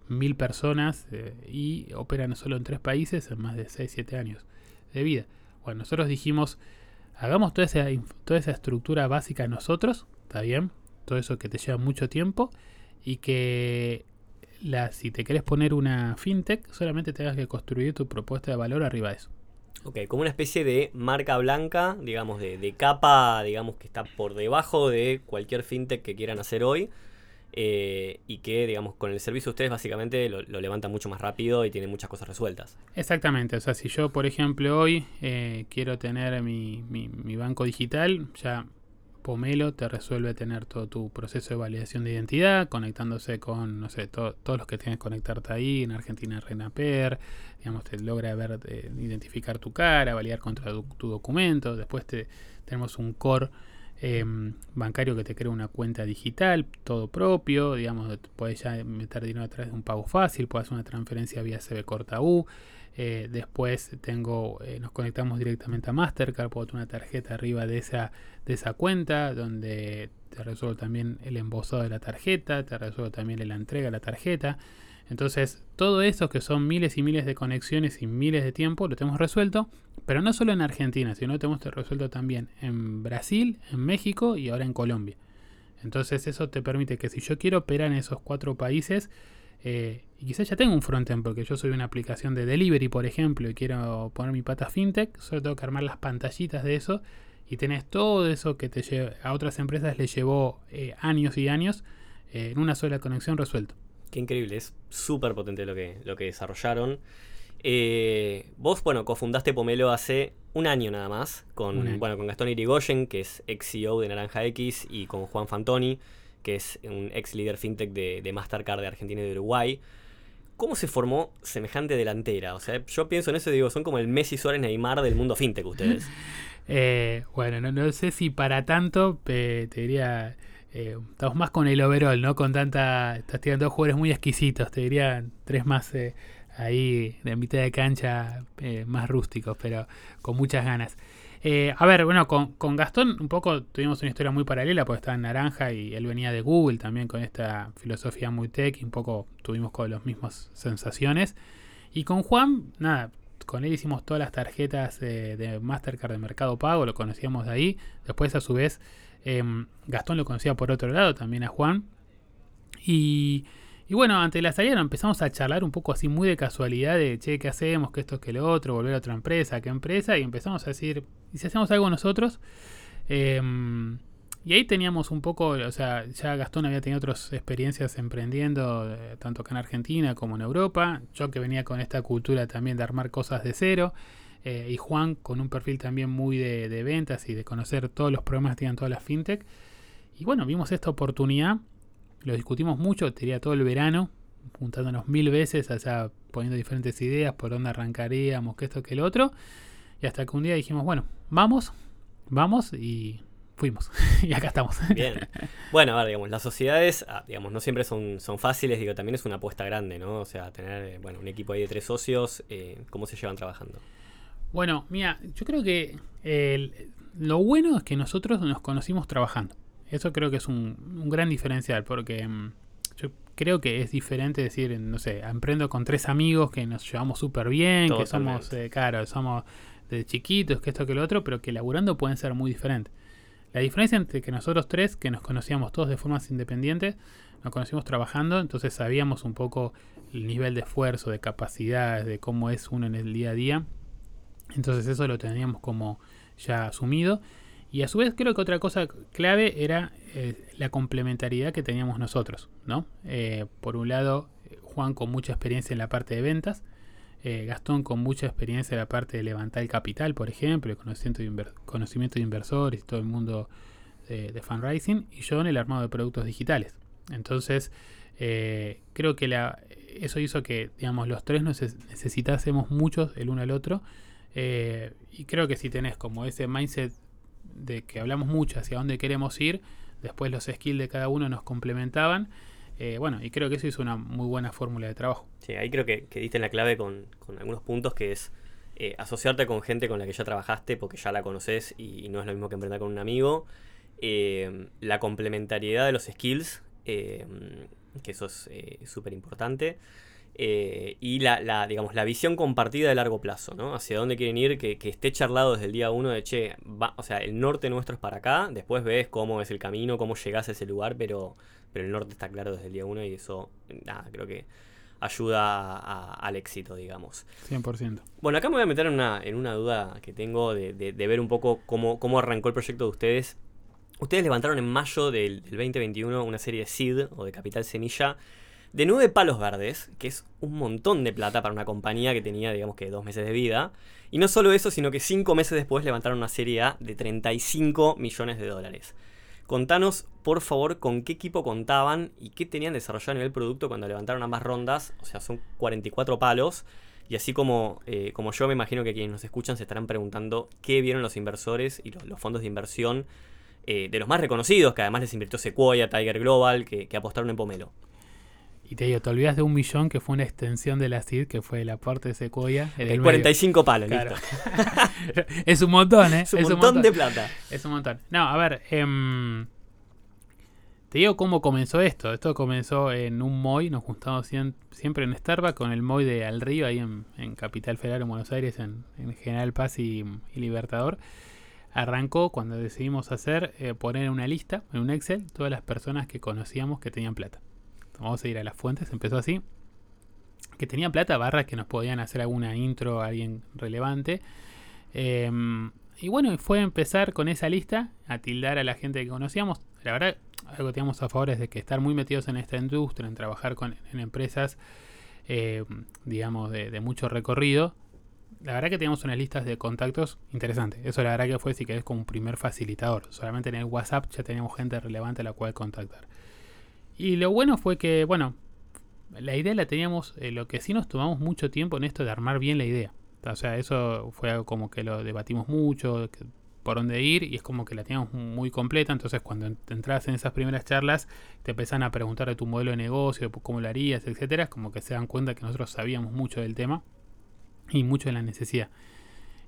mil personas eh, y operan solo en tres países en más de 6-7 años de vida. Bueno, nosotros dijimos, hagamos toda esa, toda esa estructura básica nosotros, ¿está bien? Todo eso que te lleva mucho tiempo y que la, si te querés poner una fintech, solamente tengas que construir tu propuesta de valor arriba de eso. Ok, como una especie de marca blanca, digamos, de, capa, digamos, que está por debajo de cualquier fintech que quieran hacer hoy. Eh, y que, digamos, con el servicio ustedes básicamente lo, levantan mucho más rápido y tienen muchas cosas resueltas. Exactamente, o sea, si yo, por ejemplo, hoy eh, quiero tener mi, mi, banco digital, ya Pomelo te resuelve tener todo tu proceso de validación de identidad, conectándose con, no sé, todos los que tienes que conectarte ahí, en Argentina Renaper, digamos, te logra ver, eh, identificar tu cara, validar contra tu, documento. Después te, tenemos un core em, bancario que te crea una cuenta digital, todo propio, digamos, puedes ya meter dinero a través de un pago fácil, puedes hacer una transferencia vía CB corta U. Eh, después tengo, eh, nos conectamos directamente a Mastercard, puedo tener una tarjeta arriba de esa, de esa cuenta donde te resuelvo también el embosado de la tarjeta, te resuelvo también la entrega de la tarjeta. Entonces, todo eso que son miles y miles de conexiones y miles de tiempo lo tenemos resuelto, pero no solo en Argentina, sino lo tenemos resuelto también en Brasil, en México y ahora en Colombia. Entonces, eso te permite que si yo quiero operar en esos cuatro países, eh, y quizás ya tengo un frontend porque yo soy una aplicación de delivery, por ejemplo, y quiero poner mi pata fintech, solo tengo que armar las pantallitas de eso y tenés todo eso que te lleva, a otras empresas les llevó eh, años y años eh, en una sola conexión resuelto. Qué increíble, es súper potente lo que, lo que desarrollaron. Eh, vos, bueno, cofundaste Pomelo hace un año nada más, con, bueno, con Gastón Irigoyen, que es ex CEO de Naranja X, y con Juan Fantoni, que es un ex líder fintech de, Mastercard de Argentina y de Uruguay. ¿Cómo se formó semejante delantera? O sea, yo pienso en eso y digo, son como el Messi Suárez Neymar del mundo fintech ustedes. Eh, bueno, no, sé si para tanto, te diría, eh, estamos más con el overall, ¿no? Con tanta, estás tirando jugadores muy exquisitos, te diría tres más eh, ahí de mitad de cancha, más rústicos, pero con muchas ganas. A ver, bueno, con, Gastón un poco tuvimos una historia muy paralela, porque estaba en Naranja y él venía de Google también con esta filosofía muy tech y un poco tuvimos con las mismas sensaciones. Y con Juan, nada, con él hicimos todas las tarjetas de Mastercard de Mercado Pago, lo conocíamos de ahí. Después, a su vez, em, Gastón lo conocía por otro lado, también a Juan. Y, bueno, ante la salida empezamos a charlar un poco así muy de casualidad de, che, ¿qué hacemos? ¿Qué esto, que lo otro? ¿Volver a otra empresa? ¿Qué empresa? Y empezamos a decir, ¿y si hacemos algo nosotros? Eh, y ahí teníamos un poco, o sea, ya Gastón había tenido otras experiencias emprendiendo, eh, tanto acá en Argentina como en Europa. Yo que venía con esta cultura también de armar cosas de cero. Eh, y Juan con un perfil también muy de, ventas y de conocer todos los problemas que tienen todas las fintech. Y bueno, vimos esta oportunidad, lo discutimos mucho, diría todo el verano, juntándonos mil veces, allá poniendo diferentes ideas, por dónde arrancaríamos, que esto, que el otro. Y hasta que un día dijimos, bueno, vamos, vamos y fuimos. y acá estamos. Bien. Bueno, a ver, digamos, las sociedades, ah, digamos, no siempre son, son fáciles, digo, también es una apuesta grande, ¿no? O sea, tener, eh, bueno, un equipo ahí de tres socios, eh, ¿cómo se llevan trabajando? Bueno, mira, yo creo que lo bueno es que nosotros nos conocimos trabajando. Eso creo que es un, gran diferencial, porque mm, yo creo que es diferente decir, no sé, emprendo con tres amigos que nos llevamos súper bien, que somos, eh, claro, somos de chiquitos, que esto, que lo otro, pero que laburando pueden ser muy diferentes. La diferencia entre que nosotros tres, que nos conocíamos todos de formas independientes, nos conocimos trabajando, entonces sabíamos un poco el nivel de esfuerzo, de capacidades, de cómo es uno en el día a día. Entonces eso lo teníamos como ya asumido. Y a su vez creo que otra cosa clave era eh, la complementariedad que teníamos nosotros, ¿no? Eh, por un lado, Juan con mucha experiencia en la parte de ventas, eh, Gastón con mucha experiencia en la parte de levantar el capital, por ejemplo, conocimiento de, conocimiento de inversores y todo el mundo de, fundraising, y yo en el armado de productos digitales. Entonces, creo que la, eso hizo que, digamos, los tres nos necesitásemos mucho el uno al otro. Y creo que si tenés como ese mindset de que hablamos mucho hacia dónde queremos ir, después los skills de cada uno nos complementaban eh, bueno, y creo que eso es una muy buena fórmula de trabajo. Sí, ahí creo que, que diste en la clave con, algunos puntos que es eh, asociarte con gente con la que ya trabajaste porque ya la conoces y, no es lo mismo que emprender con un amigo. Eh, la complementariedad de los skills, que eso es súper importante. Y la, digamos, la visión compartida de largo plazo, ¿no? Hacia dónde quieren ir, que, esté charlado desde el día uno de, che, o sea, el norte nuestro es para acá, después ves cómo es el camino, cómo llegás a ese lugar, pero pero el norte está claro desde el día 1 y eso, nada, creo que ayuda al éxito, digamos. 100%. Bueno, acá me voy a meter en una, en una duda que tengo de, ver un poco cómo, cómo, arrancó el proyecto de ustedes. Ustedes levantaron en mayo del, 2021 una serie de SEED o de Capital Semilla de 9 palos verdes, que es un montón de plata para una compañía que tenía, digamos que, dos meses de vida. Y no solo eso, sino que cinco meses después levantaron una serie A de 35 millones de dólares. Contanos, por favor, con qué equipo contaban y qué tenían desarrollado a nivel producto cuando levantaron ambas rondas. O sea, son 44 palos. Y así como, eh, como yo me imagino que quienes nos escuchan se estarán preguntando qué vieron los inversores y los, fondos de inversión eh, de los más reconocidos, que además les invirtió Sequoia, Tiger Global, que, apostaron en Pomelo. Y te digo, te olvidas de un millón que fue una extensión de la CID, que fue el aporte de Sequoia. El 45 palos, listo. es un montón, ¿eh? Es un, montón, de plata. Es un montón. No, a ver, em, te digo cómo comenzó esto. Esto comenzó en un MOI, nos juntamos siempre en Starbucks con el MOI de Al Río, ahí en, Capital Federal, en Buenos Aires, en, General Paz y, Libertador. Arrancó cuando decidimos hacer, eh, poner en una lista, en un Excel, todas las personas que conocíamos que tenían plata vamos a ir a las fuentes, empezó así, que tenían plata, barras que nos podían hacer alguna intro a alguien relevante. Em, y bueno, fue empezar con esa lista, a tildar a la gente que conocíamos. La verdad, algo que teníamos a favor es de que estar muy metidos en esta industria, en trabajar con, en empresas eh, digamos, de, mucho recorrido, la verdad que teníamos unas listas de contactos interesantes. Eso la verdad que fue, si querés, como un primer facilitador. Solamente en el WhatsApp ya teníamos gente relevante a la cual contactar. Y lo bueno fue que, bueno, la idea la teníamos, eh, lo que sí nos tomamos mucho tiempo en esto de armar bien la idea. O sea, eso fue algo como que lo debatimos mucho, por dónde ir, y es como que la teníamos muy completa. Entonces, cuando entras en esas primeras charlas, te empiezan a preguntar de tu modelo de negocio, cómo lo harías, etcétera. Como que se dan cuenta que nosotros sabíamos mucho del tema y mucho de la necesidad.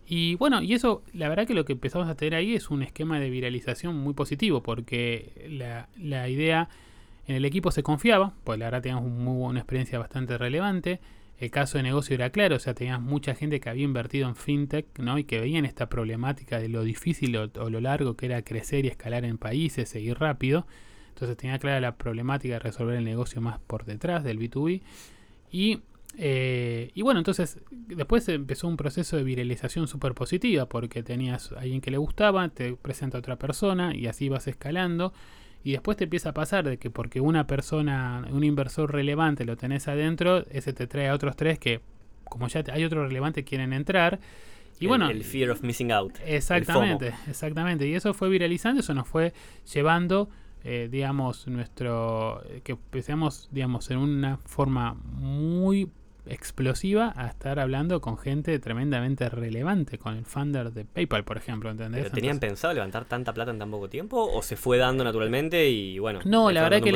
Y bueno, y eso, la verdad que lo que empezamos a tener ahí es un esquema de viralización muy positivo, porque la, la idea en el equipo se confiaba, pues la verdad teníamos una experiencia bastante relevante. El caso de negocio era claro, o sea, teníamos mucha gente que había invertido en fintech, ¿no? Y que veían esta problemática de lo difícil o, lo largo que era crecer y escalar en países, seguir rápido. Entonces tenía clara la problemática de resolver el negocio más por detrás del B2B. Y, eh, y bueno, entonces después empezó un proceso de viralización súper positiva, porque tenías a alguien que le gustaba, te presenta a otra persona y así vas escalando. Y después te empieza a pasar de que porque una persona, un inversor relevante lo tenés adentro, ese te trae a otros tres que, como ya hay otro relevante, quieren entrar. Y bueno, el fear of missing out. Exactamente, exactamente. Y eso fue viralizando, eso nos fue llevando, eh, digamos, nuestro, que empecemos, digamos, en una forma muy explosiva a estar hablando con gente tremendamente relevante, con el founder de PayPal, por ejemplo, ¿entendés? tenían pensado levantar tanta plata en tan poco tiempo o se fue dando naturalmente y bueno? No, la verdad que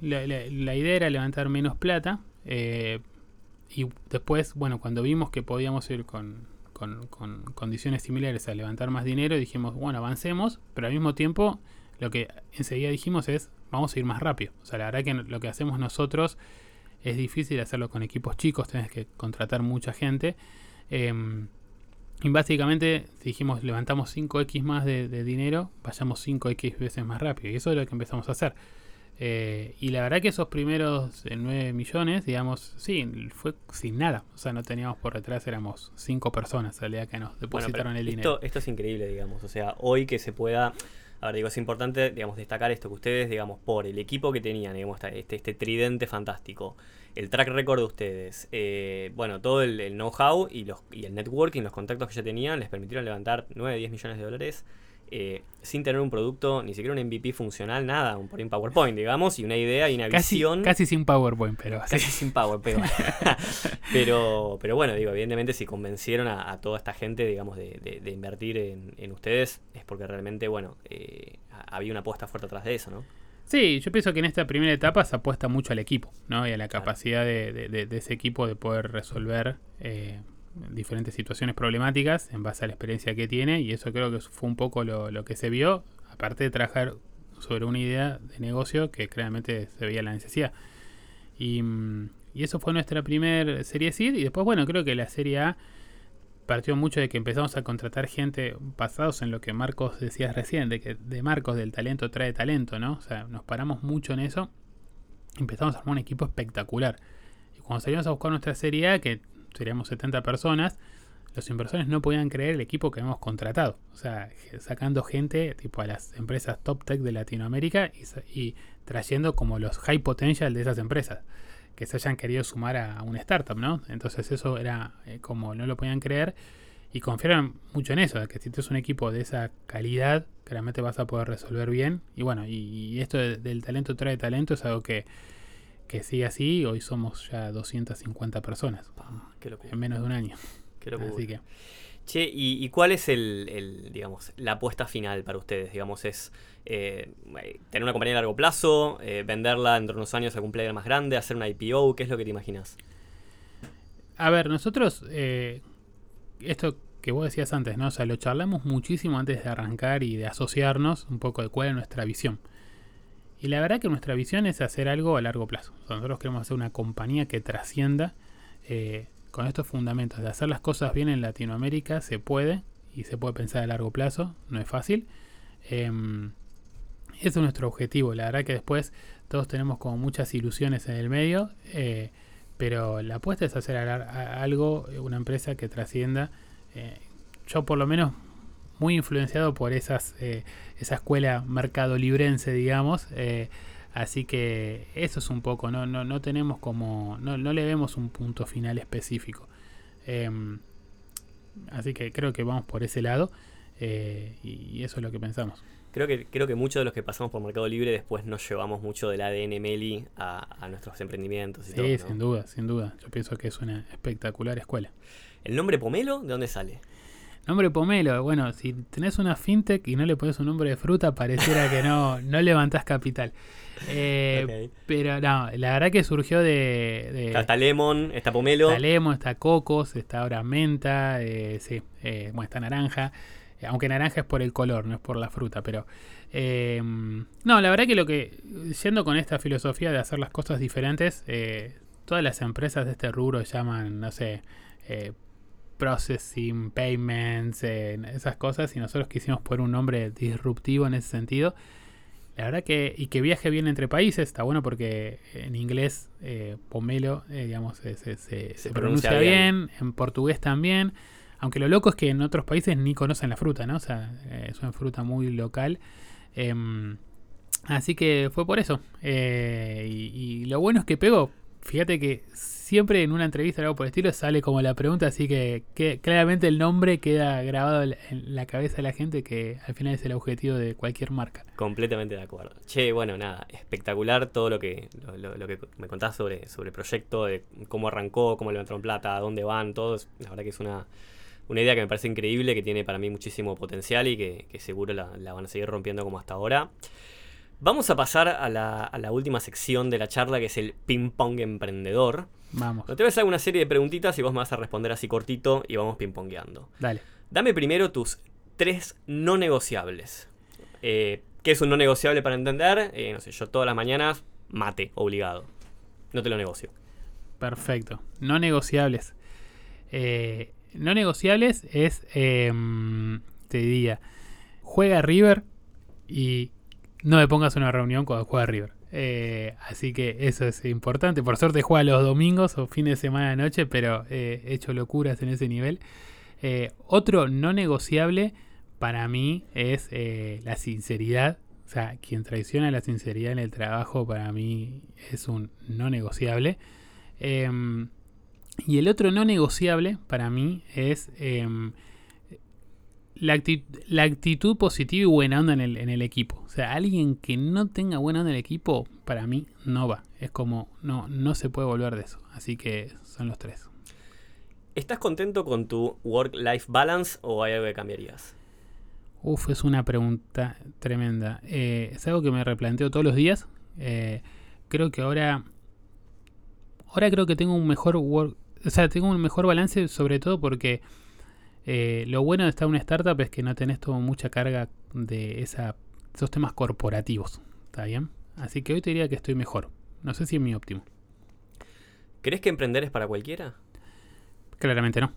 la, idea era levantar menos plata eh, y después, bueno, cuando vimos que podíamos ir con, con, con condiciones similares a levantar más dinero, dijimos, bueno, avancemos, pero al mismo tiempo lo que enseguida dijimos es, vamos a ir más rápido. O sea, la verdad que lo que hacemos nosotros es difícil hacerlo con equipos chicos, tenés que contratar mucha gente. Em, y básicamente dijimos, levantamos 5x más de, dinero, vayamos 5x veces más rápido. Y eso es lo que empezamos a hacer. Eh, y la verdad que esos primeros 9 eh, millones, digamos, sí, fue sin nada. O sea, no teníamos por detrás, éramos 5 personas al día que nos depositaron el dinero. Esto es increíble, digamos. O sea, hoy que se pueda a ver, digo, es importante, digamos, destacar esto que ustedes, digamos, por el equipo que tenían, digamos, este, este tridente fantástico, el track record de ustedes, eh, bueno, todo el, know-how y, y el networking, los contactos que ya tenían, les permitieron levantar 9, 10 millones de dólares eh, sin tener un producto, ni siquiera un MVP funcional, nada, un por un PowerPoint, digamos, y una idea y una visión. Casi sin PowerPoint, pero. Casi sin PowerPoint. pero, pero bueno, digo, evidentemente si convencieron a, toda esta gente, digamos, de, invertir en, ustedes, es porque realmente, bueno, eh, había una apuesta fuerte atrás de eso, ¿no? Sí, yo pienso que en esta primera etapa se apuesta mucho al equipo, ¿no? Y a la capacidad de, ese equipo de poder resolver eh, diferentes situaciones problemáticas en base a la experiencia que tiene y eso creo que fue un poco lo, que se vio, aparte de trabajar sobre una idea de negocio que claramente se veía la necesidad. Y, mm, y eso fue nuestra primera serie SID y después, bueno, creo que la serie A partió mucho de que empezamos a contratar gente basados en lo que Marcos decías recién, de que de Marcos del talento trae talento, ¿no? O sea, nos paramos mucho en eso. Empezamos a armar un equipo espectacular. Y cuando salimos a buscar nuestra serie A, que seríamos 70 personas, los inversores no podían creer el equipo que hemos contratado. O sea, sacando gente tipo a las empresas top tech de Latinoamérica y, trayendo como los high potential de esas empresas que se hayan querido sumar a, una startup, ¿no? Entonces eso era eh, como no lo podían creer y confiaron mucho en eso, que si tienes un equipo de esa calidad, claramente vas a poder resolver bien. Y bueno, y, esto del talento trae talento es algo que que sigue así, hoy somos ya 250 personas. en menos de un año. Así que. Che, ¿y, cuál es el, digamos, la apuesta final para ustedes? Digamos, es eh, tener una compañía a largo plazo, eh, venderla dentro de unos años a algún player más grande, hacer una IPO, ¿qué es lo que te imaginas? A ver, nosotros, eh, esto que vos decías antes, ¿no? O sea, lo charlamos muchísimo antes de arrancar y de asociarnos un poco de cuál es nuestra visión. Y la verdad que nuestra visión es hacer algo a largo plazo. Nosotros queremos hacer una compañía que trascienda eh, con estos fundamentos. De hacer las cosas bien en Latinoamérica se puede y se puede pensar a largo plazo, no es fácil. Eh, ese es nuestro objetivo. La verdad que después todos tenemos como muchas ilusiones en el medio, eh, pero la apuesta es hacer algo, una empresa que trascienda. Eh, yo por lo menos muy influenciado por esas, eh, esa escuela mercado librense, digamos. Eh, Así que eso es un poco, no, no, no tenemos como, no, no le vemos un punto final específico. Em, así que creo que vamos por ese lado eh, y, eso es lo que pensamos. Creo que, creo que muchos de los que pasamos por Mercado Libre después nos llevamos mucho del ADN Meli a, nuestros emprendimientos. Y sí, sin duda, sin duda. Yo pienso que es una espectacular escuela. ¿El nombre Pomelo de dónde sale? Nombre pomelo, bueno, si tenés una fintech y no le pones un nombre de fruta, pareciera que no, no levantás capital. Eh, pero no, la verdad que surgió de. está lemon, está pomelo. Está lemon, está cocos, está ahora menta, eh, sí, eh, bueno, está naranja. aunque naranja es por el color, no es por la fruta, pero. no, la verdad que lo que. Siendo con esta filosofía de hacer las cosas diferentes, todas las empresas de este rubro llaman, no sé processing, payments, esas cosas, y nosotros quisimos poner un nombre disruptivo en ese sentido. La verdad que, y que viaje bien entre países, está bueno porque en inglés, eh, pomelo, eh, digamos, se, se, pronuncia, bien. en portugués también, aunque lo loco es que en otros países ni conocen la fruta, ¿no? O sea, eh, es una fruta muy local. Em, así que fue por eso. Y, y, lo bueno es que pegó. Fíjate que siempre en una entrevista o algo por el estilo sale como la pregunta, así que, claramente el nombre queda grabado en la cabeza de la gente, que al final es el objetivo de cualquier marca. Completamente de acuerdo. Che, bueno, nada, espectacular todo lo que, lo, que me contás sobre, sobre el proyecto, de cómo arrancó, cómo levantaron plata, dónde van, todo. La verdad que es una, una idea que me parece increíble, que tiene para mí muchísimo potencial y que, seguro la, la van a seguir rompiendo como hasta ahora. Vamos a pasar a la, a la, última sección de la charla, que es el ping-pong emprendedor. Vamos. te voy a hacer una serie de preguntitas y vos me vas a responder así cortito y vamos ping-pongueando. Dale. Dame primero tus tres no negociables. Eh, ¿Qué es un no negociable para entender? Eh, no sé, yo todas las mañanas mate, obligado. No te lo negocio. Perfecto. No negociables. Eh, no negociables es, em, te diría, juega River y no me pongas una reunión cuando juega River. Eh, así que eso es importante. Por suerte juega los domingos o fines de semana de noche, pero eh, he hecho locuras en ese nivel. Eh, otro no negociable para mí es la sinceridad. O sea, quien traiciona la sinceridad en el trabajo para mí es un no negociable. Em, y el otro no negociable para mí es em, la, actitud positiva y buena onda en el, en el, equipo. O sea, alguien que no tenga buena onda en el equipo, para mí no va. Es como, no, no se puede volver de eso. Así que son los tres. ¿Estás contento con tu work-life balance o hay algo que cambiarías? Uf, es una pregunta tremenda. Eh, es algo que me replanteo todos los días. Eh, creo que ahora. Ahora creo que tengo un mejor work. O sea, tengo un mejor balance, sobre todo porque eh, lo bueno de estar en una startup es que no tenés todo mucha carga de esa, esos temas corporativos. ¿Está bien? Así que hoy te diría que estoy mejor. No sé si es mi óptimo. ¿Crees que emprender es para cualquiera? Claramente no.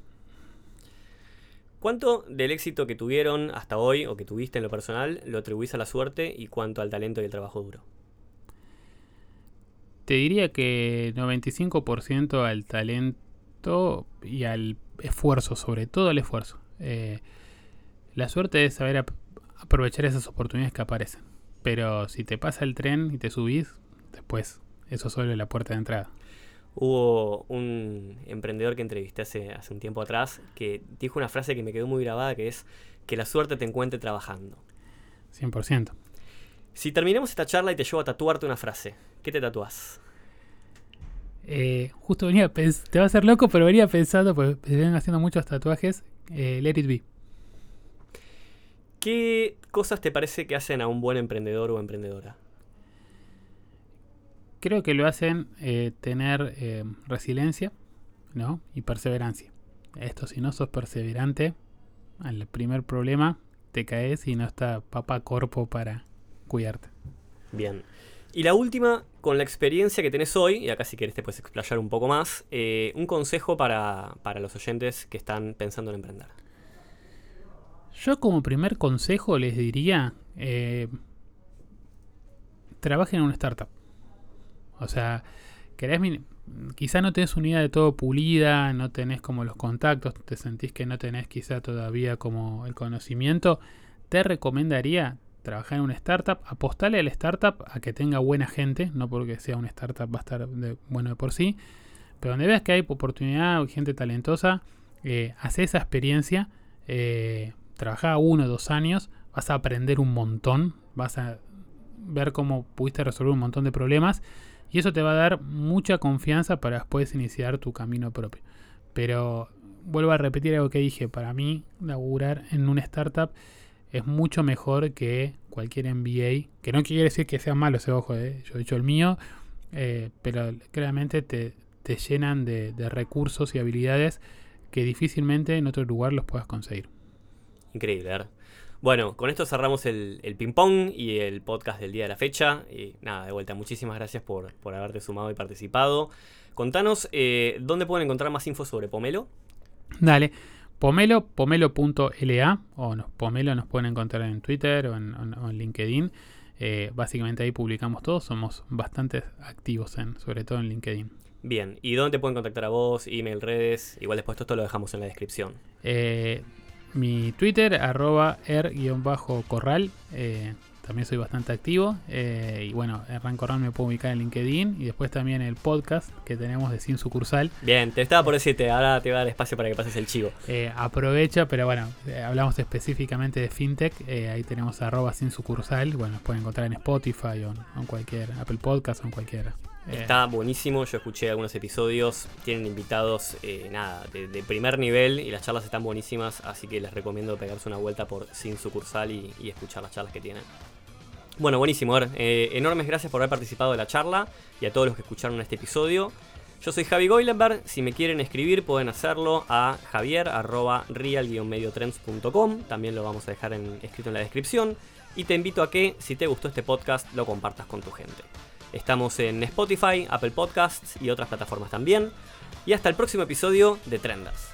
¿Cuánto del éxito que tuvieron hasta hoy o que tuviste en lo personal lo atribuís a la suerte y cuánto al talento y el trabajo duro? Te diría que 95% al talento y al esfuerzo, sobre todo el esfuerzo. Eh, la suerte es saber aprovechar esas oportunidades que aparecen. Pero si te pasa el tren y te subís, después eso solo es la puerta de entrada. Hubo un emprendedor que entrevisté hace, hace un tiempo atrás que dijo una frase que me quedó muy grabada que es que la suerte te encuentre trabajando. 100%. Si terminamos esta charla y te llevo a tatuarte una frase, ¿qué te tatuás? Eh, justo venía, te va a hacer loco, pero venía pensando, pues ven haciendo muchos tatuajes, eh, Let It Be. ¿Qué cosas te parece que hacen a un buen emprendedor o emprendedora? Creo que lo hacen eh, tener resiliencia ¿no? y perseverancia. Esto, si no sos perseverante, al primer problema te caes y no está papá corpo para cuidarte. Bien. Y la última, con la experiencia que tenés hoy, y acá si querés te puedes explayar un poco más, eh, un consejo para, los oyentes que están pensando en emprender. Yo como primer consejo les diría, eh, trabajen en una startup. O sea, querés quizá no tenés una idea de todo pulida, no tenés como los contactos, te sentís que no tenés quizá todavía como el conocimiento, te recomendaría trabajar en una startup, apostale a la startup a que tenga buena gente, no porque sea una startup va a estar bueno de por sí, pero donde veas que hay oportunidad o gente talentosa, eh, hace esa experiencia, eh, trabaja uno o dos años, vas a aprender un montón, vas a ver cómo pudiste resolver un montón de problemas y eso te va a dar mucha confianza para después iniciar tu camino propio. Pero vuelvo a repetir algo que dije, para mí laburar en una startup es mucho mejor que cualquier MBA, que no quiere decir que sea malo ese ojo, eh. yo he hecho el mío, eh, pero claramente te, llenan de, recursos y habilidades que difícilmente en otro lugar los puedas conseguir. Increíble, ¿verdad? Bueno, con esto cerramos el, ping-pong y el podcast del día de la fecha. Y nada, de vuelta, muchísimas gracias por, haberte sumado y participado. Contanos, eh, ¿dónde pueden encontrar más info sobre Pomelo? Dale, Pomelo, pomelo.la o Pomelo nos pueden encontrar en Twitter o en, LinkedIn. Eh, básicamente ahí publicamos todo, somos bastante activos en, sobre todo en LinkedIn. Bien, ¿y dónde pueden contactar a vos? Email, redes, igual después todo esto lo dejamos en la descripción. Eh, mi Twitter, arroba er-corral. Eh, también soy bastante activo. Eh, y bueno, Corral me puedo ubicar en LinkedIn. Y después también el podcast que tenemos de Sin Sucursal. Bien, te estaba por decirte, ahora te va a dar espacio para que pases el chivo. Eh, aprovecha, pero bueno, hablamos específicamente de FinTech. ahí tenemos arroba Sin Sucursal. Bueno, nos pueden encontrar en Spotify o en, cualquier Apple Podcast o en cualquiera. Eh, Está buenísimo, yo escuché algunos episodios, tienen invitados, eh, nada, de, primer nivel y las charlas están buenísimas, así que les recomiendo pegarse una vuelta por Sin Sucursal y, escuchar las charlas que tienen. Bueno, buenísimo, eh, enormes gracias por haber participado de la charla y a todos los que escucharon este episodio. Yo soy Javi Goilenberg, si me quieren escribir pueden hacerlo a javier.real-mediotrends.com, también lo vamos a dejar escrito en la descripción, y te invito a que, si te gustó este podcast, lo compartas con tu gente. Estamos en Spotify, Apple Podcasts y otras plataformas también. Y hasta el próximo episodio de Trenders.